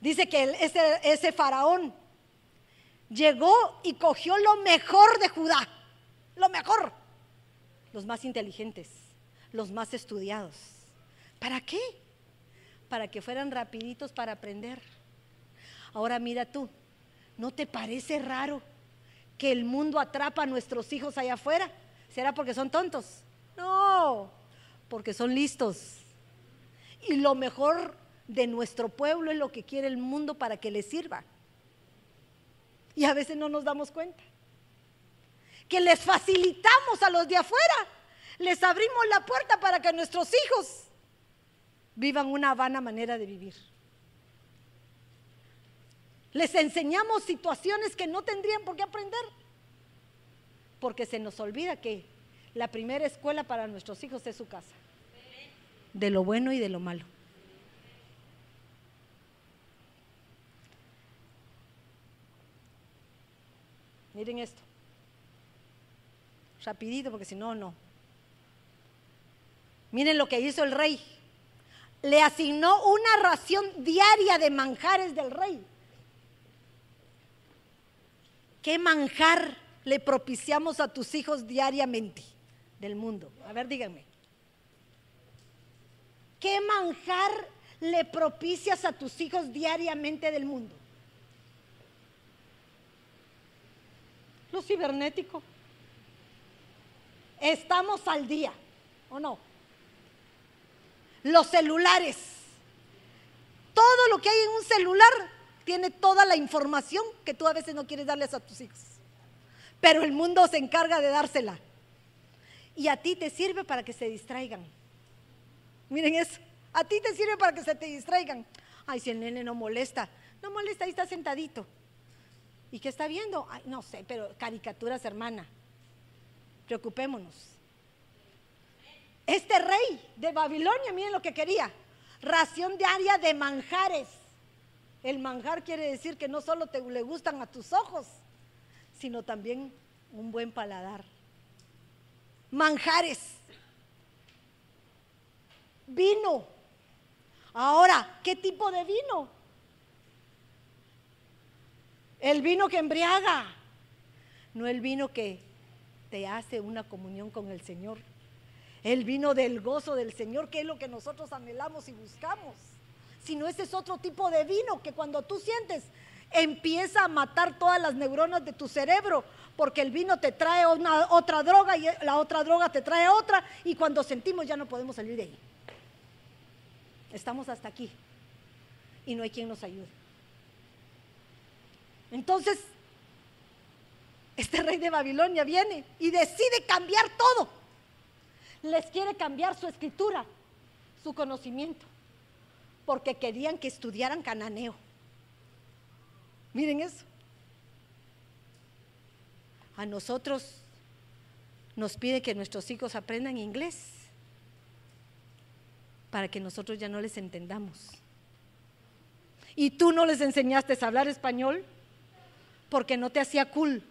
Dice que ese, faraón llegó y cogió lo mejor de Judá, lo mejor, los más inteligentes, los más estudiados. ¿Para qué? Para que fueran rapiditos para aprender. Ahora mira tú, ¿no te parece raro que el mundo atrapa a nuestros hijos allá afuera? ¿Será porque son tontos? No, porque son listos. Y lo mejor de nuestro pueblo es lo que quiere el mundo para que le sirva. Y a veces no nos damos cuenta. Que les facilitamos a los de afuera, les abrimos la puerta para que nuestros hijos vivan una vana manera de vivir. Les enseñamos situaciones que no tendrían por qué aprender. Porque se nos olvida que la primera escuela para nuestros hijos es su casa. De lo bueno y de lo malo. Miren esto. Rapidito, porque si no, no. Miren lo que hizo el rey. Le asignó una ración diaria de manjares del rey. ¿Qué manjar le propiciamos a tus hijos diariamente? del mundo. A ver, díganme. ¿Qué manjar le propicias a tus hijos diariamente del mundo? Lo cibernético. Estamos al día, ¿o no? Los celulares. Todo lo que hay en un celular tiene toda la información que tú a veces no quieres darles a tus hijos. Pero el mundo se encarga de dársela. Y a ti te sirve para que se distraigan. Miren eso. A ti te sirve para que se te distraigan. Ay, si el nene no molesta. No molesta, ahí está sentadito. ¿Y qué está viendo? Ay, no sé, pero caricaturas, hermana. Preocupémonos. Este rey de Babilonia, miren lo que quería. Ración diaria de manjares. El manjar quiere decir que no solo te le gustan a tus ojos, sino también un buen paladar. Manjares. Vino. Ahora, ¿qué tipo de vino? El vino que embriaga, no el vino que te hace una comunión con el Señor. El vino del gozo del Señor, que es lo que nosotros anhelamos y buscamos. Sino ese es otro tipo de vino que cuando tú sientes empieza a matar todas las neuronas de tu cerebro, porque el vino te trae otra droga y la otra droga te trae otra, y cuando sentimos ya no podemos salir de ahí. Estamos hasta aquí y no hay quien nos ayude. Entonces, este rey de Babilonia viene y decide cambiar todo. Les quiere cambiar su escritura, su conocimiento, porque querían que estudiaran cananeo. Miren eso. A nosotros nos pide que nuestros hijos aprendan inglés para que nosotros ya no les entendamos. Y tú no les enseñaste a hablar español porque no te hacía cool.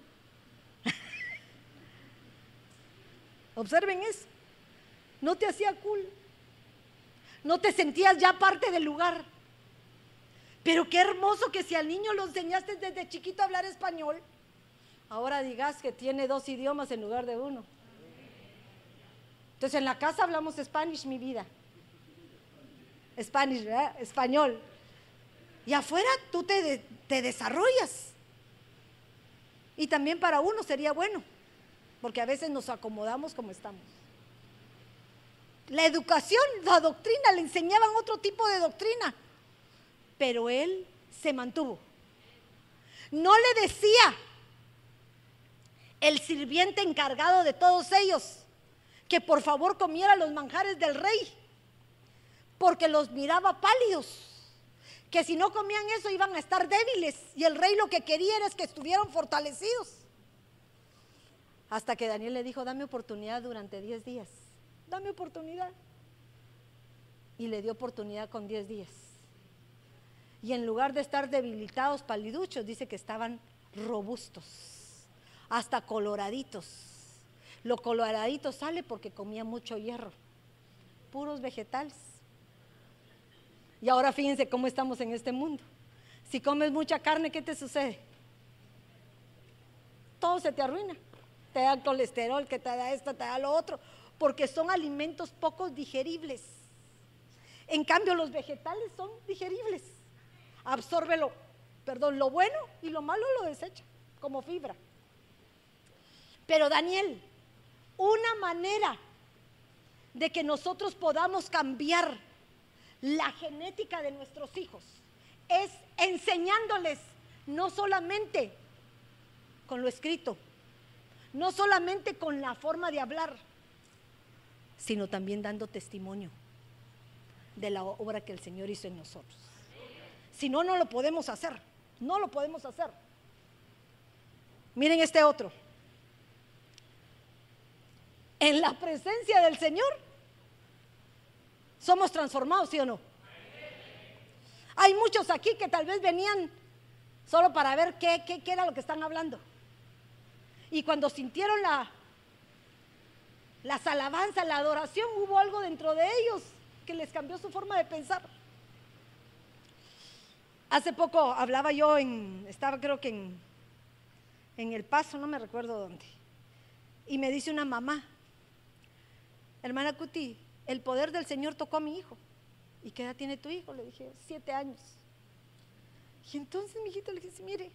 Observen eso. No te hacía cool. No te sentías ya parte del lugar. Pero qué hermoso que si al niño lo enseñaste desde chiquito a hablar español, ahora digas que tiene dos idiomas en lugar de uno. Entonces en la casa hablamos Spanish, mi vida. Spanish, ¿verdad? Español. Y afuera tú te, te desarrollas. Y también para uno sería bueno, porque a veces nos acomodamos como estamos. La educación, la doctrina, le enseñaban otro tipo de doctrina, pero él se mantuvo. No le decía el sirviente encargado de todos ellos que por favor comiera los manjares del rey porque los miraba pálidos, que si no comían eso iban a estar débiles y el rey lo que quería era que estuvieran fortalecidos. Hasta que Daniel le dijo, dame oportunidad durante 10 días, dame oportunidad. Y le dio oportunidad con 10 días. Y en lugar de estar debilitados, paliduchos, dice que estaban robustos, hasta coloraditos. Lo coloradito sale porque comía mucho hierro, puros vegetales. Y ahora fíjense cómo estamos en este mundo. Si comes mucha carne, ¿qué te sucede? Todo se te arruina. Te da colesterol, que te da esto, te da lo otro, porque son alimentos poco digeribles. En cambio, los vegetales son digeribles. Absorbe lo, perdón, lo bueno y lo malo lo desecha, como fibra. Pero Daniel, una manera de que nosotros podamos cambiar la genética de nuestros hijos es enseñándoles no solamente con lo escrito, no solamente con la forma de hablar, sino también dando testimonio de la obra que el Señor hizo en nosotros. Si no, no lo podemos hacer, no lo podemos hacer. Miren este otro. En la presencia del Señor somos transformados, ¿sí o no? Hay muchos aquí que tal vez venían solo para ver qué, qué, era lo que están hablando. Y cuando sintieron la, las alabanzas, la adoración, hubo algo dentro de ellos que les cambió su forma de pensar. Hace poco hablaba yo en, estaba creo que en, en El Paso, no me recuerdo dónde, y me dice una mamá, hermana Cuti, el poder del Señor tocó a mi hijo. ¿Y qué edad tiene tu hijo? Le dije, siete años. Y entonces mi hijito le dije, mire,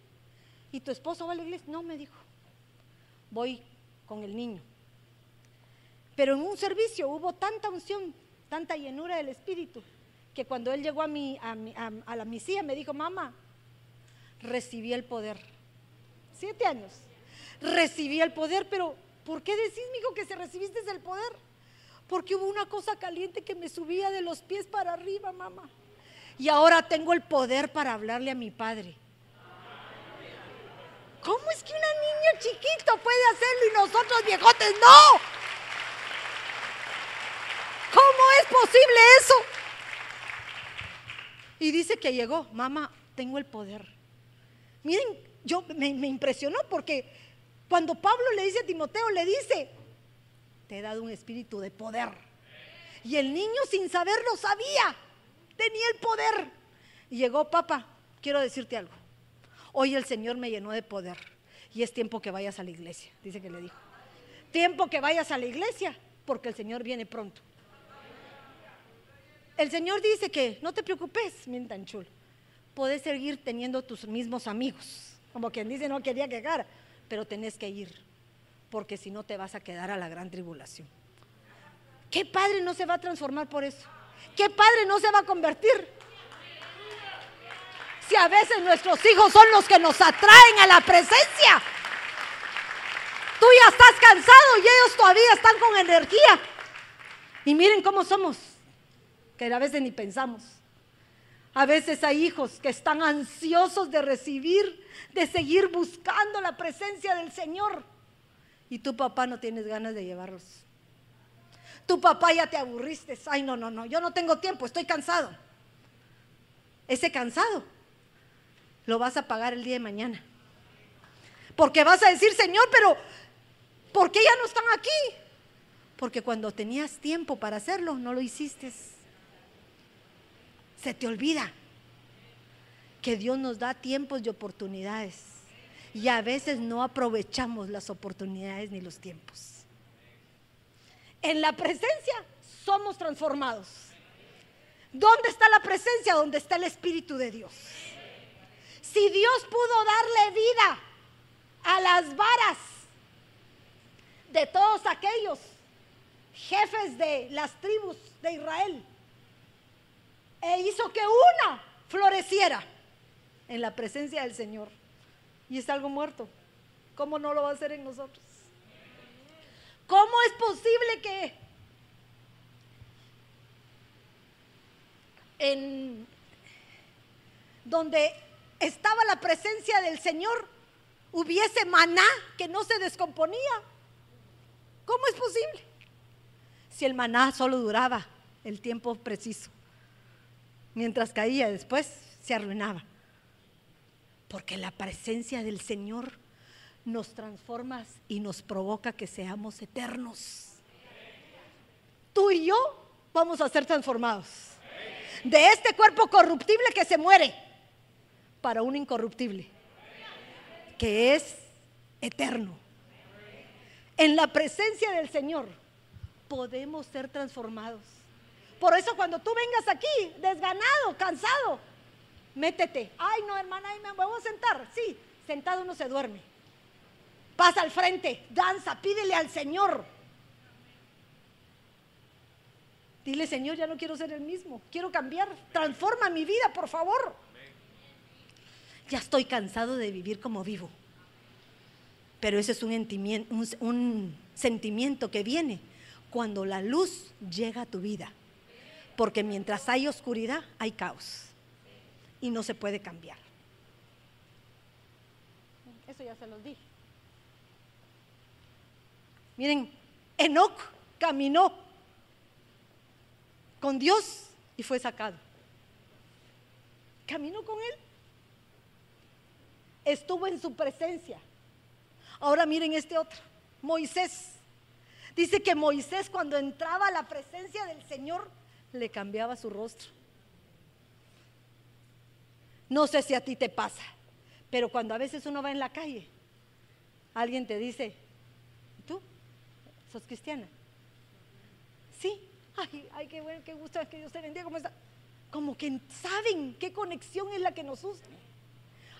¿y tu esposo va a la iglesia? No, me dijo, voy con el niño. Pero en un servicio hubo tanta unción, tanta llenura del Espíritu, que cuando él llegó a, a, la misía me dijo, mamá, recibí el poder. Siete años. Recibí el poder, pero ¿por qué decís, hijo, que se recibiste el poder? Porque hubo una cosa caliente que me subía de los pies para arriba, mamá. Y ahora tengo el poder para hablarle a mi padre. ¿Cómo es que una niña chiquito puede hacerlo y nosotros viejotes no? ¿Cómo es posible eso? Y dice que llegó, mamá, tengo el poder. Miren, yo me, impresionó porque cuando Pablo le dice a Timoteo, le dice, te he dado un espíritu de poder. Y el niño sin saberlo sabía, tenía el poder. Y llegó, papá, quiero decirte algo. Hoy el Señor me llenó de poder y es tiempo que vayas a la iglesia, dice que le dijo. Tiempo que vayas a la iglesia porque el Señor viene pronto. El Señor dice que no te preocupes, mientan chulo. Puedes seguir teniendo tus mismos amigos. Como quien dice, no quería quejar, pero tenés que ir porque si no te vas a quedar a la gran tribulación. ¿Qué padre no se va a transformar por eso? ¿Qué padre no se va a convertir? Si a veces nuestros hijos son los que nos atraen a la presencia. Tú ya estás cansado y ellos todavía están con energía. Y miren cómo somos, que a veces ni pensamos. A veces hay hijos que están ansiosos de recibir, de seguir buscando la presencia del Señor y tu papá no tienes ganas de llevarlos. Tu papá ya te aburriste. Ay, no, no, no, yo no tengo tiempo, estoy cansado. Ese cansado lo vas a pagar el día de mañana. Porque vas a decir, Señor, pero ¿por qué ya no están aquí? Porque cuando tenías tiempo para hacerlo, no lo hiciste. Se te olvida que Dios nos da tiempos y oportunidades y a veces no aprovechamos las oportunidades ni los tiempos. En la presencia somos transformados. ¿Dónde está la presencia? Donde está el Espíritu de Dios. Si Dios pudo darle vida a las varas de todos aquellos jefes de las tribus de Israel, e hizo que una floreciera en la presencia del Señor y es algo muerto. ¿Cómo no lo va a hacer en nosotros? ¿Cómo es posible que en donde estaba la presencia del Señor hubiese maná que no se descomponía? ¿Cómo es posible? Si el maná solo duraba el tiempo preciso, mientras caía después se arruinaba. Porque la presencia del Señor nos transforma y nos provoca que seamos eternos. Tú y yo vamos a ser transformados. De este cuerpo corruptible que se muere para un incorruptible, que es eterno. En la presencia del Señor podemos ser transformados. Por eso cuando tú vengas aquí desganado, cansado, métete. Ay, no, hermana, me voy a sentar. Sí, sentado uno se duerme. Pasa al frente, danza, pídele al Señor. Dile, Señor, ya no quiero ser el mismo, quiero cambiar, transforma mi vida, por favor. Ya estoy cansado de vivir como vivo. Pero ese es un, un sentimiento que viene cuando la luz llega a tu vida. Porque mientras hay oscuridad, hay caos y no se puede cambiar. Eso ya se los dije. Miren, Enoch caminó con Dios y fue sacado. Caminó con Él. Estuvo en su presencia. Ahora miren este otro, Moisés. Dice que Moisés cuando entraba a la presencia del Señor le cambiaba su rostro. No sé si a ti te pasa, pero cuando a veces uno va en la calle, alguien te dice, ¿tú sos cristiana? Sí, ay, ay, qué bueno, qué gusto, que Dios te bendiga, ¿cómo está? Como que saben qué conexión es la que nos usa.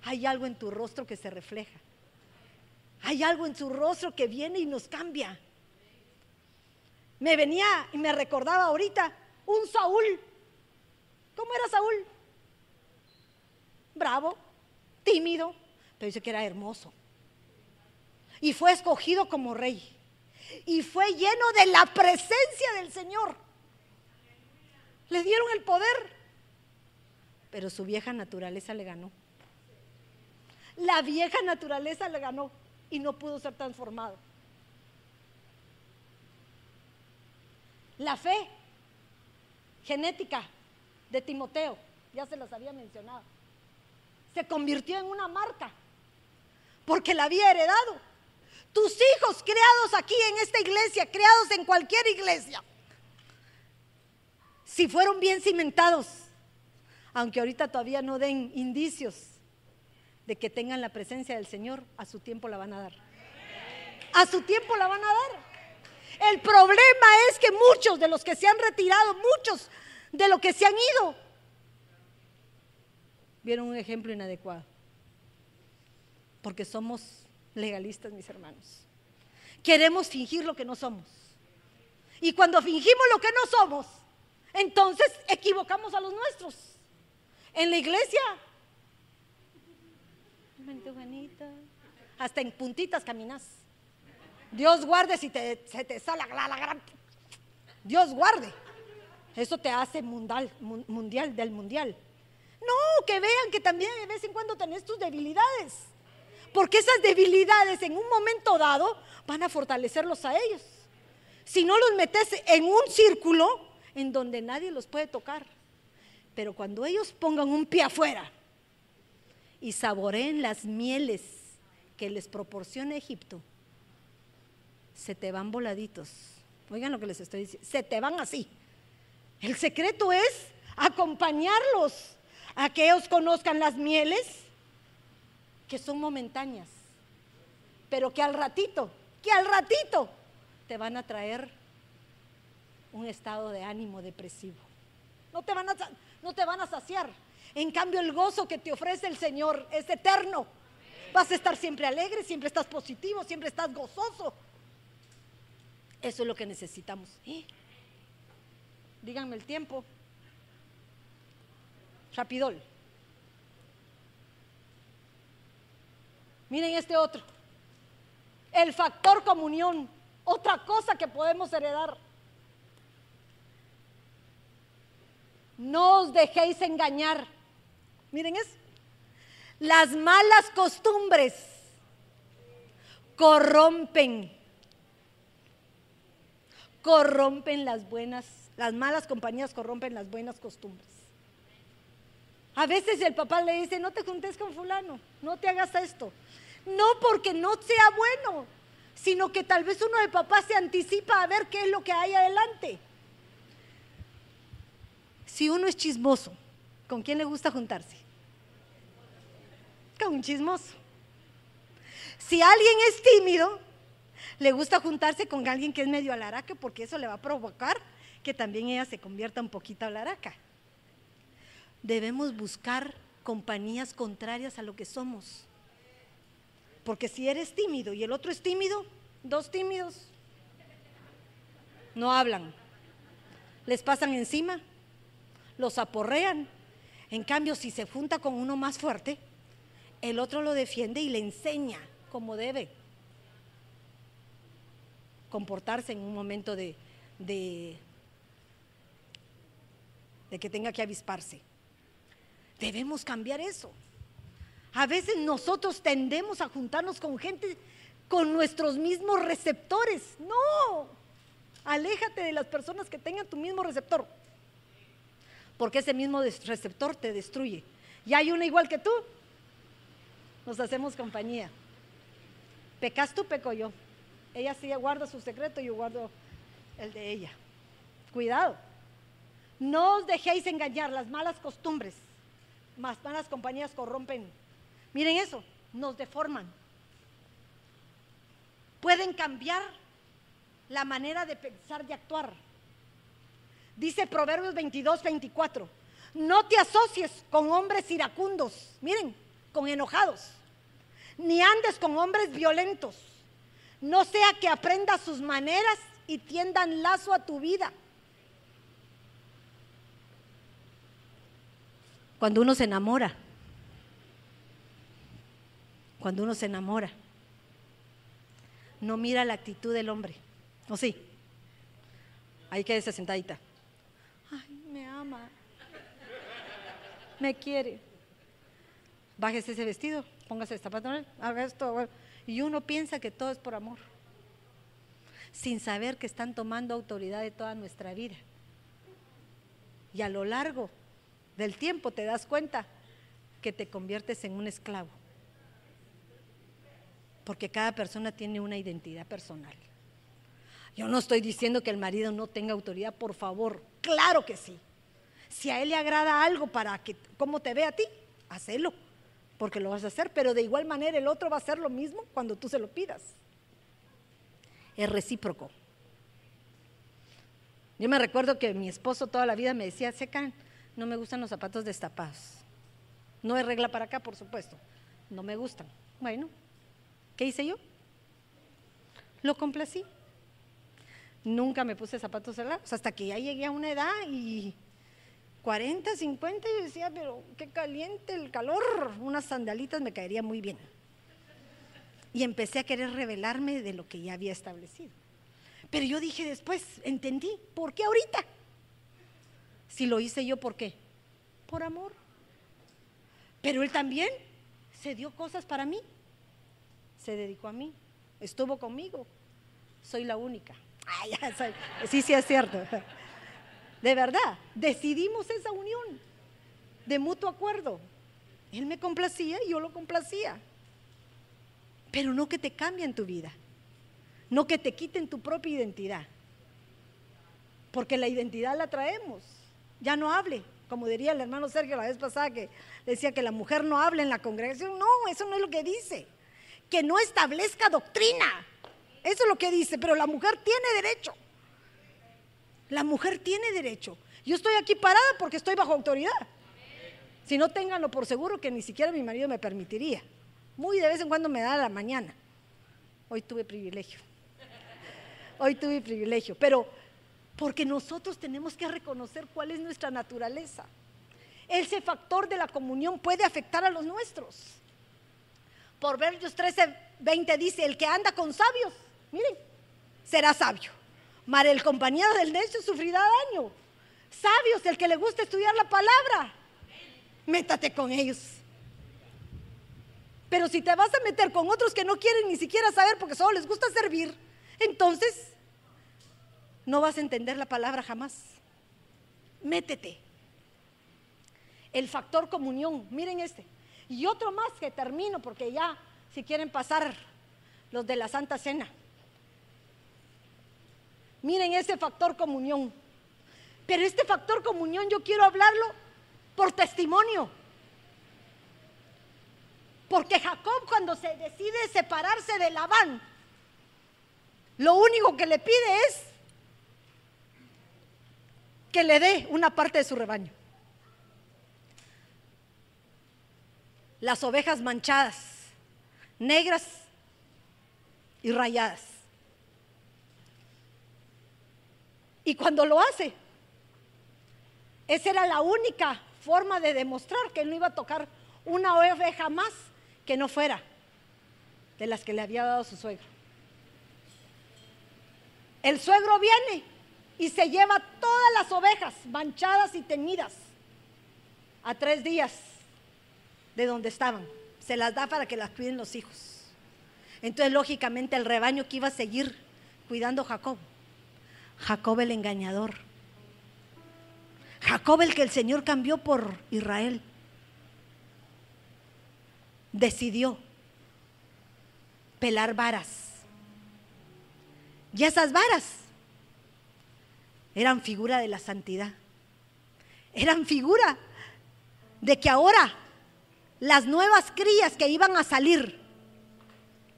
Hay algo en tu rostro que se refleja. Hay algo en su rostro que viene y nos cambia. Me venía y me recordaba ahorita un Saúl. ¿Cómo era Saúl? Bravo, tímido, pero dice que era hermoso. Y fue escogido como rey. Y fue lleno de la presencia del Señor. Le dieron el poder. Pero su vieja naturaleza le ganó. La vieja naturaleza le ganó y no pudo ser transformado. La fe genética de Timoteo, ya se las había mencionado, se convirtió en una marca porque la había heredado. Tus hijos creados aquí en esta iglesia, creados en cualquier iglesia, si fueron bien cimentados, aunque ahorita todavía no den indicios de que tengan la presencia del Señor, a su tiempo la van a dar. A su tiempo la van a dar. El problema es que muchos de los que se han retirado, muchos de los que se han ido, vieron un ejemplo inadecuado. Porque somos legalistas, mis hermanos. Queremos fingir lo que no somos. Y cuando fingimos lo que no somos, entonces equivocamos a los nuestros. En la iglesia hasta en puntitas caminas. Dios guarde si te, se te sale la, la gran. Dios guarde. Eso te hace mundial, mundial del mundial. No, que vean que también de vez en cuando tenés tus debilidades. Porque esas debilidades en un momento dado van a fortalecerlos a ellos. Si no los metes en un círculo en donde nadie los puede tocar. Pero cuando ellos pongan un pie afuera y saboreen las mieles que les proporciona Egipto, se te van voladitos. Oigan lo que les estoy diciendo, se te van así. El secreto es acompañarlos a que ellos conozcan las mieles que son momentáneas, pero que al ratito, que al ratito te van a traer un estado de ánimo depresivo. No te van a, no te van a saciar. En cambio, el gozo que te ofrece el Señor es eterno. Vas a estar siempre alegre, siempre estás positivo, siempre estás gozoso. Eso es lo que necesitamos. ¿Eh? Díganme el tiempo. Rapidol. Miren este otro. El factor comunión. Otra cosa que podemos heredar. No os dejéis engañar. Miren eso. Las malas costumbres corrompen. Corrompen las buenas, las malas compañías corrompen las buenas costumbres. A veces el papá le dice, no te juntes con fulano, no te hagas esto. No porque no sea bueno, sino que tal vez uno de papá se anticipa a ver qué es lo que hay adelante. Si uno es chismoso, ¿con quién le gusta juntarse? Con un chismoso. Si alguien es tímido, le gusta juntarse con alguien que es medio alaraca porque eso le va a provocar que también ella se convierta un poquito alaraca. Debemos buscar compañías contrarias a lo que somos. Porque si eres tímido y el otro es tímido, dos tímidos no hablan. Les pasan encima, los aporrean. En cambio, si se junta con uno más fuerte, el otro lo defiende y le enseña cómo debe comportarse en un momento de, de, que tenga que avisparse. Debemos cambiar eso. A veces nosotros tendemos a juntarnos con gente con nuestros mismos receptores. No, aléjate de las personas que tengan tu mismo receptor porque ese mismo receptor te destruye. Y hay una igual que tú, nos hacemos compañía. Pecas tú, peco yo. Ella sí guarda su secreto, yo guardo el de ella. Cuidado. No os dejéis engañar, las malas costumbres, más malas compañías corrompen. Miren eso, nos deforman. Pueden cambiar la manera de pensar, de actuar. Dice Proverbios 22, 24. No te asocies con hombres iracundos, miren, con enojados, ni andes con hombres violentos. No sea que aprendas sus maneras y tiendan lazo a tu vida. Cuando uno se enamora, cuando uno se enamora, no mira la actitud del hombre. ¿O sí? Ahí quédese sentadita. Ay, me ama. Me quiere. Bájese ese vestido, póngase esta patrón, haga esto. Y uno piensa que todo es por amor, sin saber que están tomando autoridad de toda nuestra vida. Y a lo largo del tiempo te das cuenta que te conviertes en un esclavo. Porque cada persona tiene una identidad personal. Yo no estoy diciendo que el marido no tenga autoridad, por favor, claro que sí. Si a él le agrada algo para que, como te ve a ti, hacelo, porque lo vas a hacer, pero de igual manera el otro va a hacer lo mismo cuando tú se lo pidas. Es recíproco. Yo me recuerdo que mi esposo toda la vida me decía, Secan, no me gustan los zapatos destapados. No es regla para acá, por supuesto. No me gustan. Bueno, ¿qué hice yo? Lo complací. Nunca me puse zapatos cerrados hasta que ya llegué a una edad y 40, 50 y decía, pero qué caliente el calor, unas sandalitas me caerían muy bien. Y empecé a querer revelarme de lo que ya había establecido. Pero yo dije después, entendí, ¿por qué ahorita? Si lo hice yo, ¿por qué? Por amor. Pero él también se dio cosas para mí. Se dedicó a mí. Estuvo conmigo. Soy la única. Sí, sí es cierto. De verdad, decidimos esa unión de mutuo acuerdo. Él me complacía y yo lo complacía. Pero no que te cambien tu vida. No que te quiten tu propia identidad. Porque la identidad la traemos ya no hable, como diría el hermano Sergio la vez pasada que decía que la mujer no hable en la congregación. No, eso no es lo que dice. Que no establezca doctrina. Eso es lo que dice, pero la mujer tiene derecho. La mujer tiene derecho. Yo estoy aquí parada porque estoy bajo autoridad. Si no, ténganlo por seguro que ni siquiera mi marido me permitiría. Muy de vez en cuando me da la mañana. Hoy tuve privilegio. Hoy tuve privilegio. Pero porque nosotros tenemos que reconocer cuál es nuestra naturaleza. Ese factor de la comunión puede afectar a los nuestros. Por Versos 13, 20 dice, el que anda con sabios, miren, será sabio. Mar el compañero del necio sufrirá daño. Sabios, el que le gusta estudiar la palabra, métate con ellos. Pero si te vas a meter con otros que no quieren ni siquiera saber porque solo les gusta servir, entonces no vas a entender la palabra jamás. Métete. El factor comunión, miren este. Y otro más que termino porque ya, si quieren pasar los de la Santa Cena. Miren ese factor comunión. Pero este factor comunión yo quiero hablarlo por testimonio. Porque Jacob cuando se decide separarse de Labán, lo único que le pide es que le dé una parte de su rebaño. Las ovejas manchadas, negras y rayadas. Y cuando lo hace, esa era la única forma de demostrar que él no iba a tocar una oveja más que no fuera de las que le había dado su suegro. El suegro viene y se lleva todas las ovejas manchadas y teñidas a tres días de donde estaban. Se las da para que las cuiden los hijos. Entonces, lógicamente, el rebaño que iba a seguir cuidando Jacob. Jacob el engañador. Jacob el que el Señor cambió por Israel. Decidió pelar varas. Y esas varas eran figura de la santidad. Eran figura de que ahora las nuevas crías que iban a salir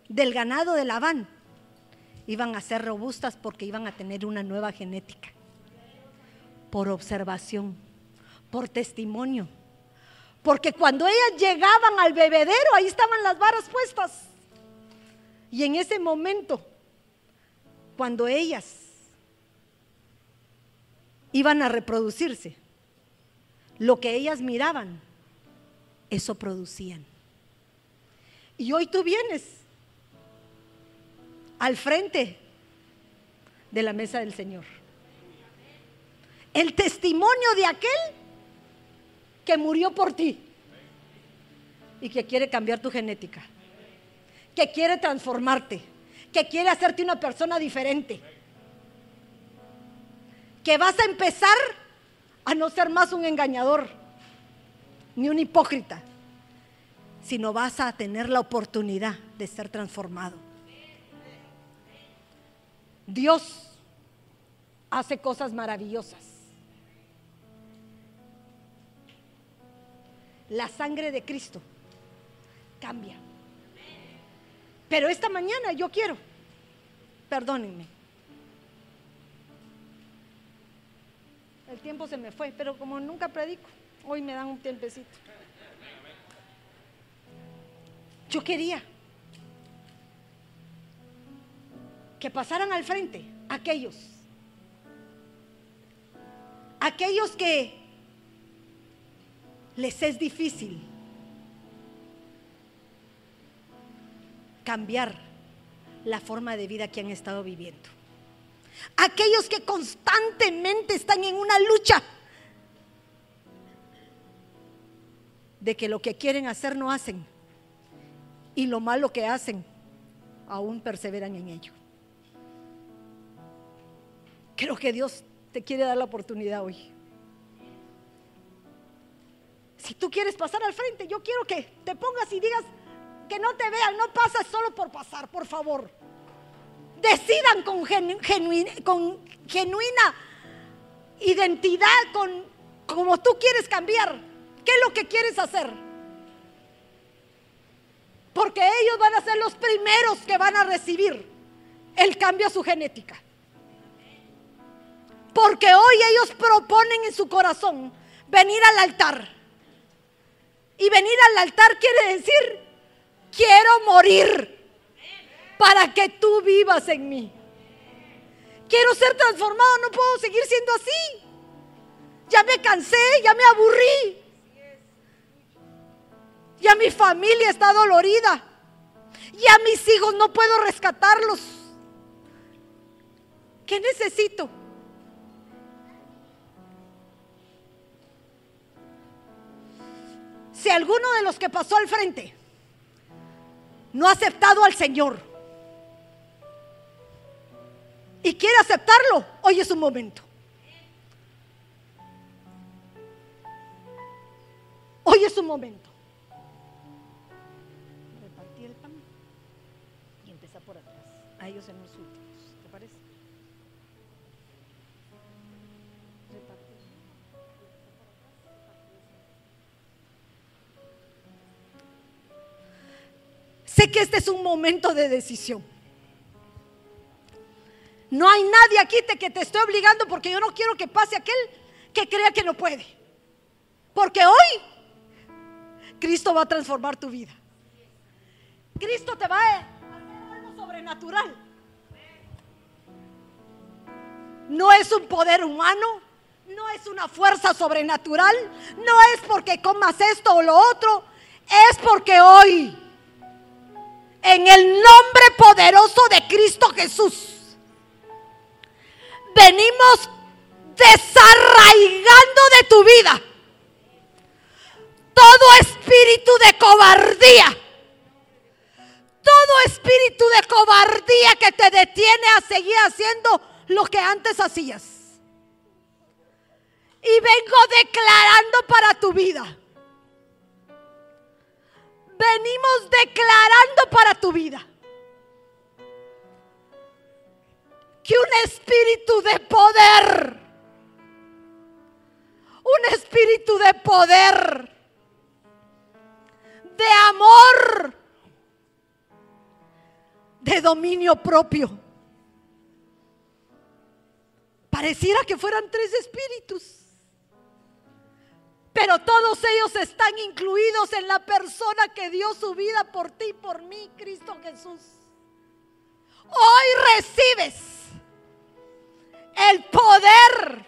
del ganado de Labán iban a ser robustas porque iban a tener una nueva genética. Por observación, por testimonio. Porque cuando ellas llegaban al bebedero, ahí estaban las varas puestas. Y en ese momento, cuando ellas iban a reproducirse, lo que ellas miraban, eso producían. Y hoy tú vienes al frente de la mesa del Señor. El testimonio de aquel que murió por ti y que quiere cambiar tu genética, que quiere transformarte, que quiere hacerte una persona diferente, que vas a empezar a no ser más un engañador ni un hipócrita, sino vas a tener la oportunidad de ser transformado. Dios hace cosas maravillosas. La sangre de Cristo cambia. Pero esta mañana yo quiero, perdónenme, el tiempo se me fue, pero como nunca predico, hoy me dan un tiempecito. Yo quería que pasaran al frente aquellos, aquellos que les es difícil cambiar la forma de vida que han estado viviendo. Aquellos que constantemente están en una lucha de que lo que quieren hacer no hacen y lo malo que hacen aún perseveran en ello. Creo que Dios te quiere dar la oportunidad hoy. Si tú quieres pasar al frente, yo quiero que te pongas y digas que no te vean, no pasas solo por pasar, por favor. Decidan con, genuina identidad, con como tú quieres cambiar. ¿Qué es lo que quieres hacer? Porque ellos van a ser los primeros que van a recibir el cambio a su genética. Porque hoy ellos proponen en su corazón venir al altar. Y venir al altar quiere decir, quiero morir para que tú vivas en mí. Quiero ser transformado, no puedo seguir siendo así. Ya me cansé, ya me aburrí. Ya mi familia está dolorida. Ya mis hijos no puedo rescatarlos. ¿Qué necesito? Si alguno de los que pasó al frente no ha aceptado al Señor y quiere aceptarlo, hoy es un momento. Hoy es un momento. Repartir el pan y empezar por atrás. A ellos en los Sé que este es un momento de decisión. No hay nadie aquí que te esté obligando porque yo no quiero que pase aquel que crea que no puede. Porque hoy Cristo va a transformar tu vida. Cristo te va a hacer algo sobrenatural. No es un poder humano, no es una fuerza sobrenatural, no es porque comas esto o lo otro, es porque hoy en el nombre poderoso de Cristo Jesús. Venimos desarraigando de tu vida todo espíritu de cobardía. Todo espíritu de cobardía que te detiene a seguir haciendo lo que antes hacías. Y vengo declarando para tu vida venimos declarando para tu vida. Que un espíritu de poder, un espíritu de poder, de amor, de dominio propio, Pareciera que fueran tres espíritus. Pero todos ellos están incluidos en la persona que dio su vida por ti y por mí, Cristo Jesús. Hoy recibes el poder,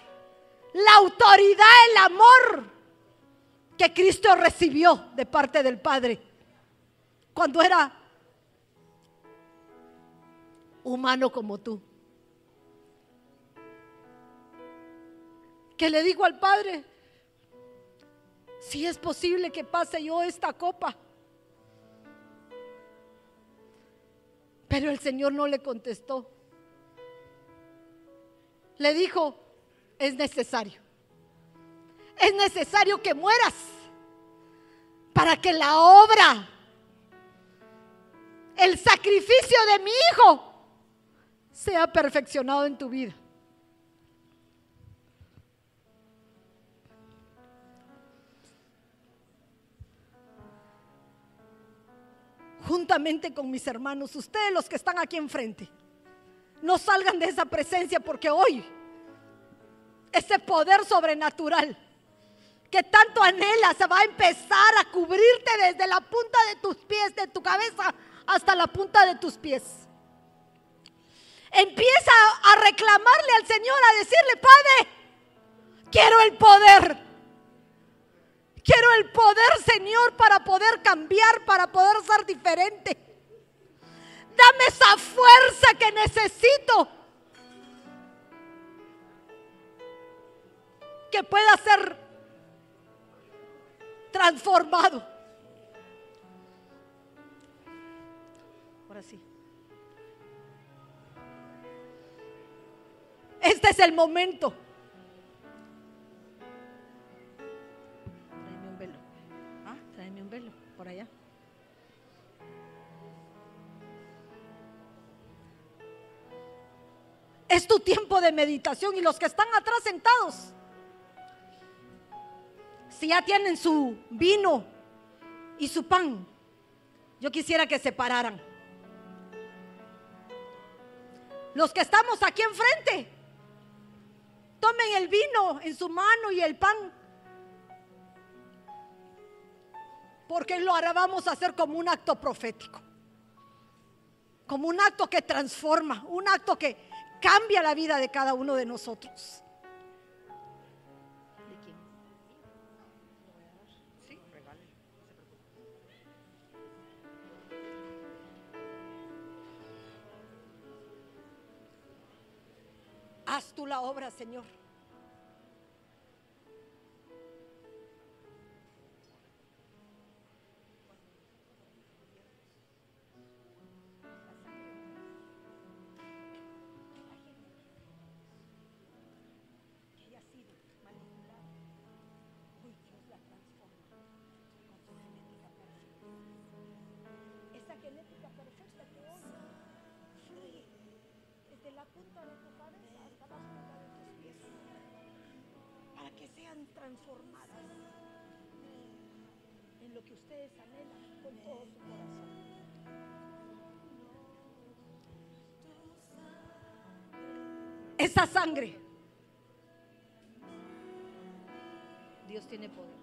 la autoridad, el amor que Cristo recibió de parte del Padre cuando era humano como tú. Que le dijo al Padre, si es posible que pase yo esta copa. Pero el Señor no le contestó. Le dijo, es necesario. Es necesario que mueras para que la obra, el sacrificio de mi hijo, sea perfeccionado en tu vida. Juntamente con mis hermanos, ustedes los que están aquí enfrente, no salgan de esa presencia porque hoy ese poder sobrenatural que tanto anhela se va a empezar a cubrirte desde la punta de tus pies, de tu cabeza hasta la punta de tus pies. Empieza a reclamarle al Señor, a decirle, Padre, quiero el poder. Quiero el poder, Señor, para poder cambiar, para poder ser diferente. Dame esa fuerza que necesito. Que pueda ser transformado. Ahora sí. Este es el momento. Allá. Es tu tiempo de meditación y los que están atrás sentados, si ya tienen su vino y su pan, yo quisiera que se pararan. Los que estamos aquí enfrente, tomen el vino en su mano y el pan Porque lo hará, vamos a hacer como un acto profético. Como un acto que transforma, un acto que cambia la vida de cada uno de nosotros. Haz tú la obra, Señor. Transformadas en lo que ustedes anhelan con todo su corazón. Esa sangre, Dios tiene poder.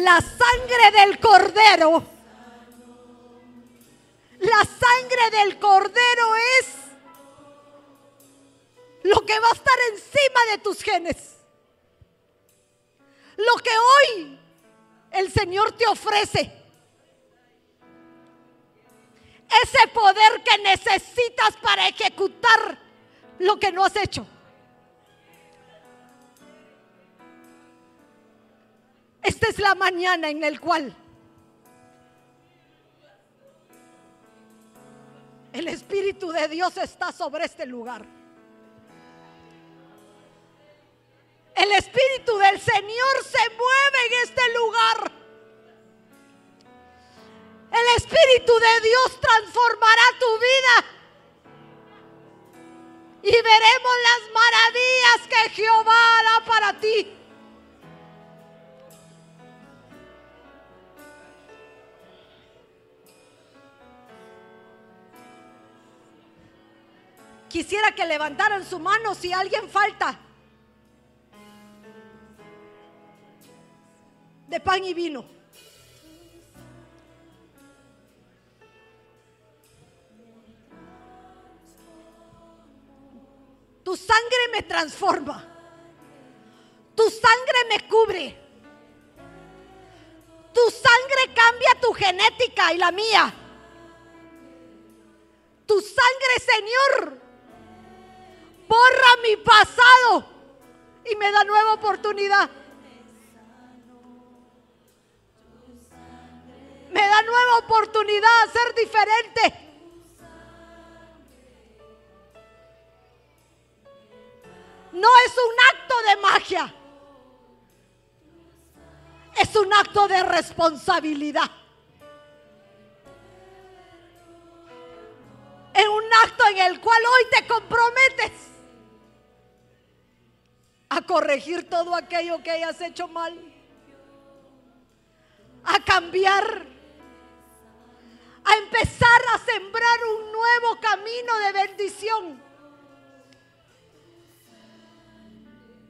La sangre del cordero. La sangre del cordero es lo que va a estar encima de tus genes. Lo que hoy el Señor te ofrece. Ese poder que necesitas para ejecutar lo que no has hecho. Mañana en el cual el Espíritu de Dios está sobre este lugar. El Espíritu del Señor se mueve en este lugar. El Espíritu de Dios transformará tu vida. Y veremos las maravillas que Jehová hará para ti. Quisiera que levantaran su mano si alguien falta de pan y vino. Tu sangre me transforma. Tu sangre me cubre. Tu sangre cambia tu genética y la mía. Tu sangre, Señor, borra mi pasado y me da nueva oportunidad. Me da nueva oportunidad a ser diferente. No es un acto de magia. Es un acto de responsabilidad. Es un acto en el cual hoy te comprometes a corregir todo aquello que hayas hecho mal, a cambiar, a empezar a sembrar un nuevo camino de bendición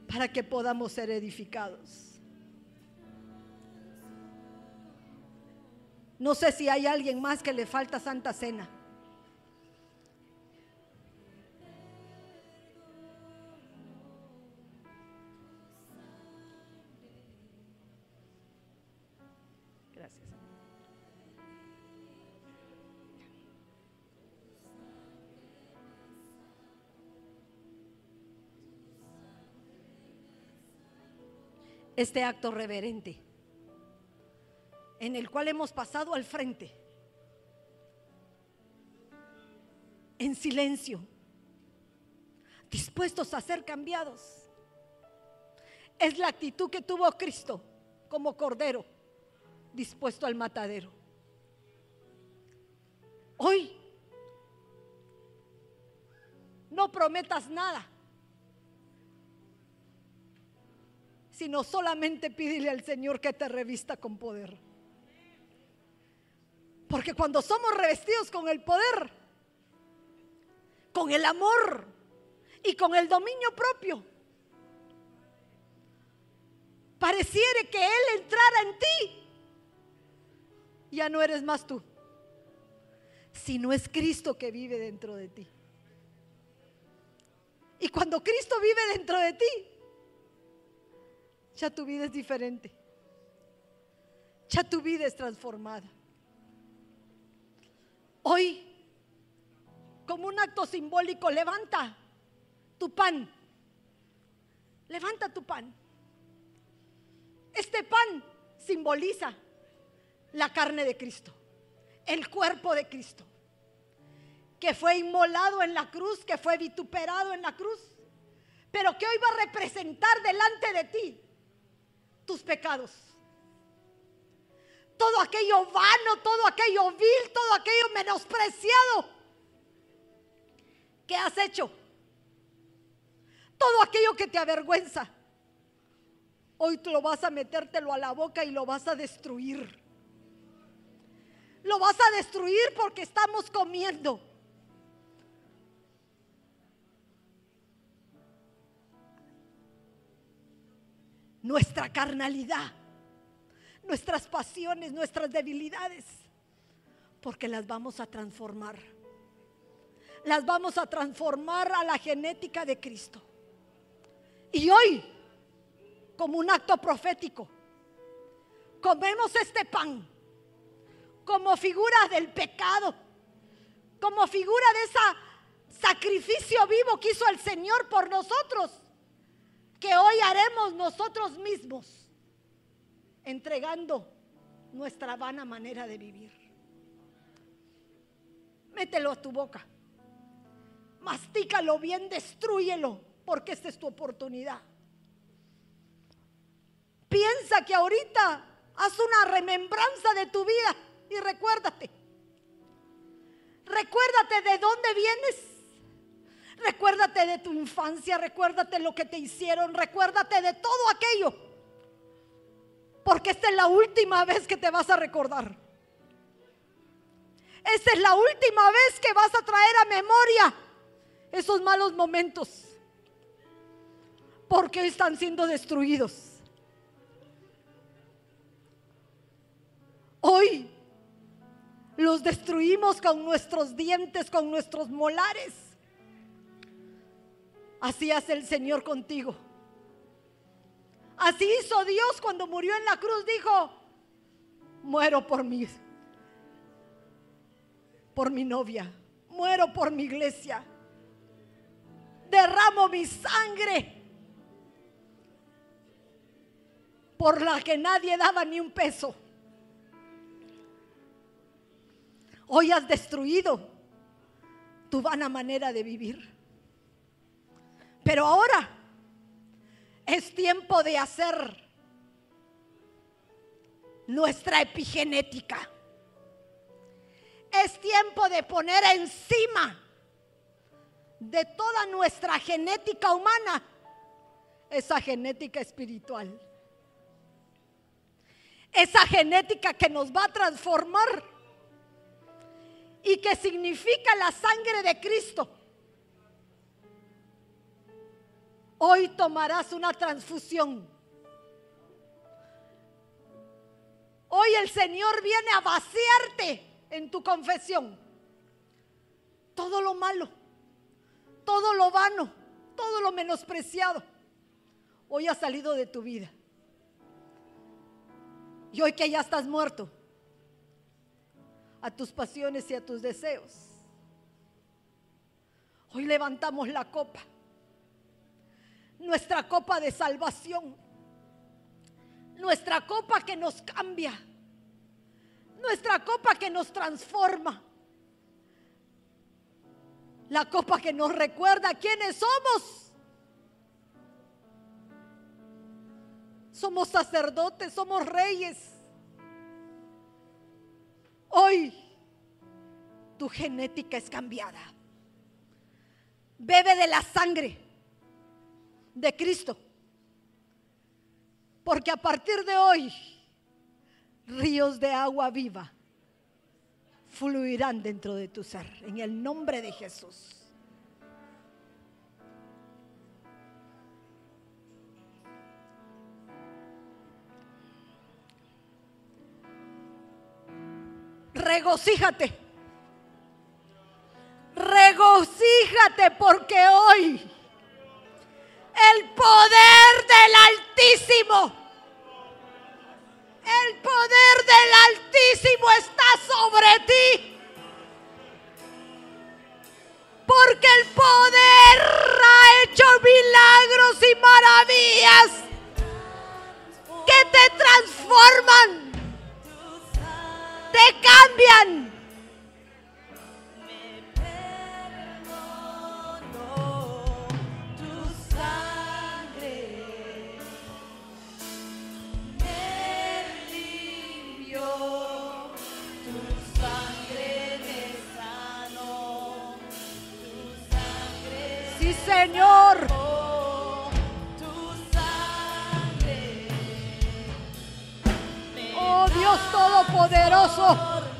para que podamos ser edificados. No sé si hay alguien más que le falta Santa Cena. Este acto reverente en el cual hemos pasado al frente, en silencio, dispuestos a ser cambiados. Es la actitud que tuvo Cristo como cordero, dispuesto al matadero. Hoy no prometas nada. Sino solamente pídele al Señor que te revista con poder. Porque cuando somos revestidos con el poder, con el amor y con el dominio propio, pareciere que Él entrara en ti, ya no eres más tú, sino es Cristo que vive dentro de ti. Y cuando Cristo vive dentro de ti, ya tu vida es diferente. Ya tu vida es transformada. Hoy, como un acto simbólico, levanta tu pan. Levanta tu pan. Este pan simboliza la carne de Cristo, el cuerpo de Cristo, que fue inmolado en la cruz, que fue vituperado en la cruz, pero que hoy va a representar delante de ti tus pecados. Todo aquello vano, todo aquello vil, todo aquello menospreciado que has hecho. Todo aquello que te avergüenza. Hoy tú lo vas a metértelo a la boca y lo vas a destruir. Lo vas a destruir porque estamos comiendo nuestra carnalidad, nuestras pasiones, nuestras debilidades, porque las vamos a transformar. Las vamos a transformar a la genética de Cristo. Y hoy, como un acto profético, comemos este pan como figura del pecado, como figura de ese sacrificio vivo que hizo el Señor por nosotros, que hoy haremos nosotros mismos, entregando nuestra vana manera de vivir. Mételo a tu boca, mastícalo bien, destruyelo, porque esta es tu oportunidad. Piensa que ahorita haz una remembranza de tu vida y recuérdate. Recuérdate de dónde vienes. Recuérdate de tu infancia, recuérdate lo que te hicieron, recuérdate de todo aquello. Porque esta es la última vez que te vas a recordar. Esta es la última vez que vas a traer a memoria esos malos momentos. Porque están siendo destruidos. Hoy los destruimos con nuestros dientes, con nuestros molares. Así hace el Señor contigo. Así hizo Dios cuando murió en la cruz. Dijo, muero por mí, por mi novia, muero por mi iglesia, derramo mi sangre por la que nadie daba ni un peso. Hoy has destruido tu vana manera de vivir. Pero ahora es tiempo de hacer nuestra epigenética. Es tiempo de poner encima de toda nuestra genética humana esa genética espiritual. Esa genética que nos va a transformar y que significa la sangre de Cristo. Hoy tomarás una transfusión. Hoy el Señor viene a vaciarte en tu confesión. Todo lo malo, todo lo vano, todo lo menospreciado, hoy ha salido de tu vida. Y hoy que ya estás muerto, a tus pasiones y a tus deseos. Hoy levantamos la copa, nuestra copa de salvación, nuestra copa que nos cambia, nuestra copa que nos transforma, la copa que nos recuerda quiénes somos. Somos sacerdotes, somos reyes Hoy tu genética es cambiada. Bebe de la sangre de Cristo. Porque a partir de hoy, ríos de agua viva fluirán dentro de tu ser. En el nombre de Jesús. regocíjate. Regocíjate porque hoy el poder del Altísimo, el poder del Altísimo está sobre ti. Porque el poder ha hecho milagros y maravillas que te transforman te cambian. Señor. Dios Todopoderoso.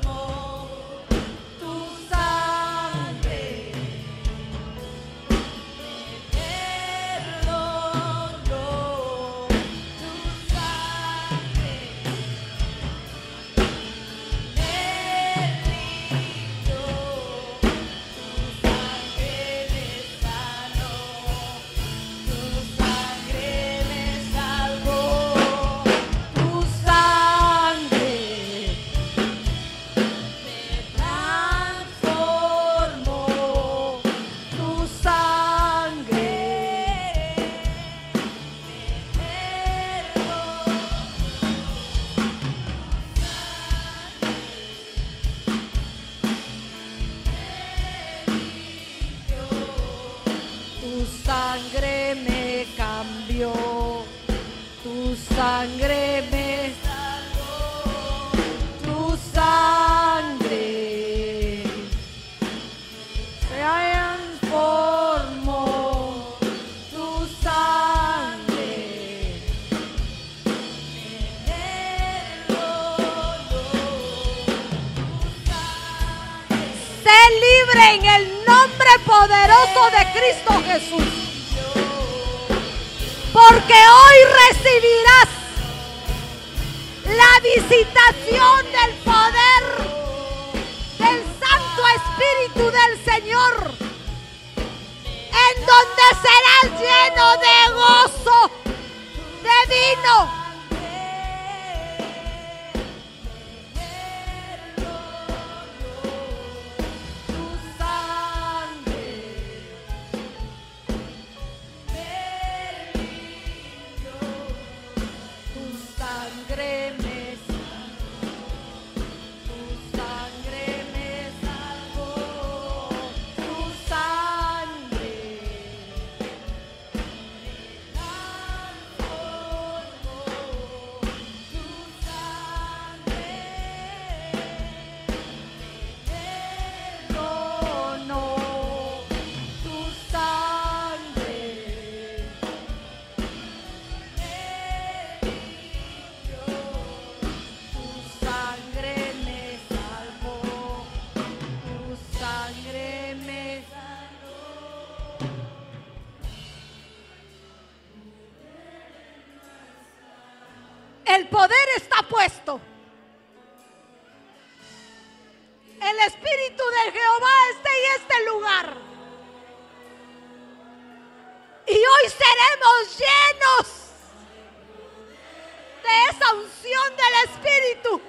Unción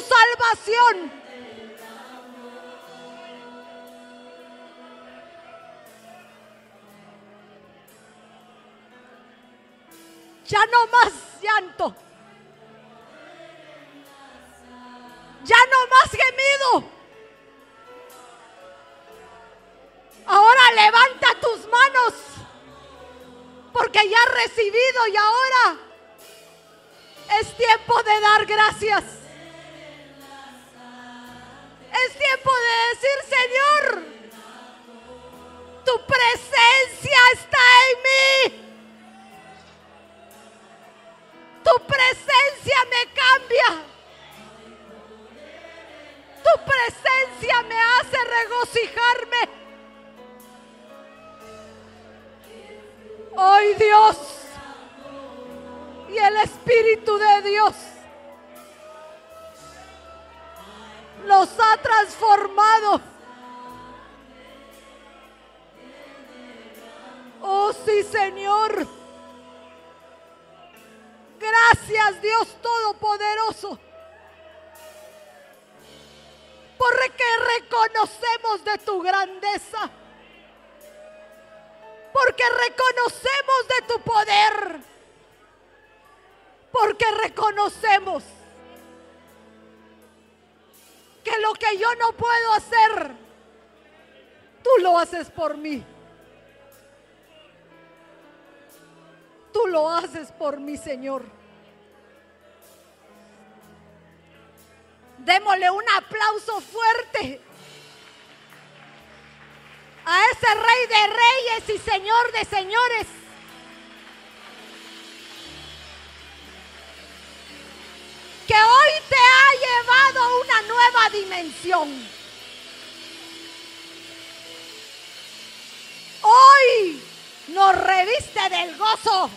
salvación. Ya no más llanto. Ya no más gemido. Ahora levanta tus manos. Porque ya has recibido y ahora es tiempo de dar gracias. Tu grandeza. Porque reconocemos de tu poder. Porque reconocemos que lo que yo no puedo hacer, tú lo haces por mí. Tú lo haces por mí, Señor. Démosle un aplauso fuerte a ese rey de reyes y señor de señores. Que hoy te ha llevado a una nueva dimensión. Hoy nos reviste del gozo.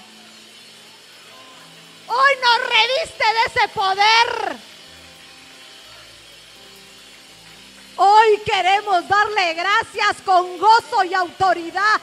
Hoy nos reviste de ese poder. Hoy queremos darle gracias con gozo y autoridad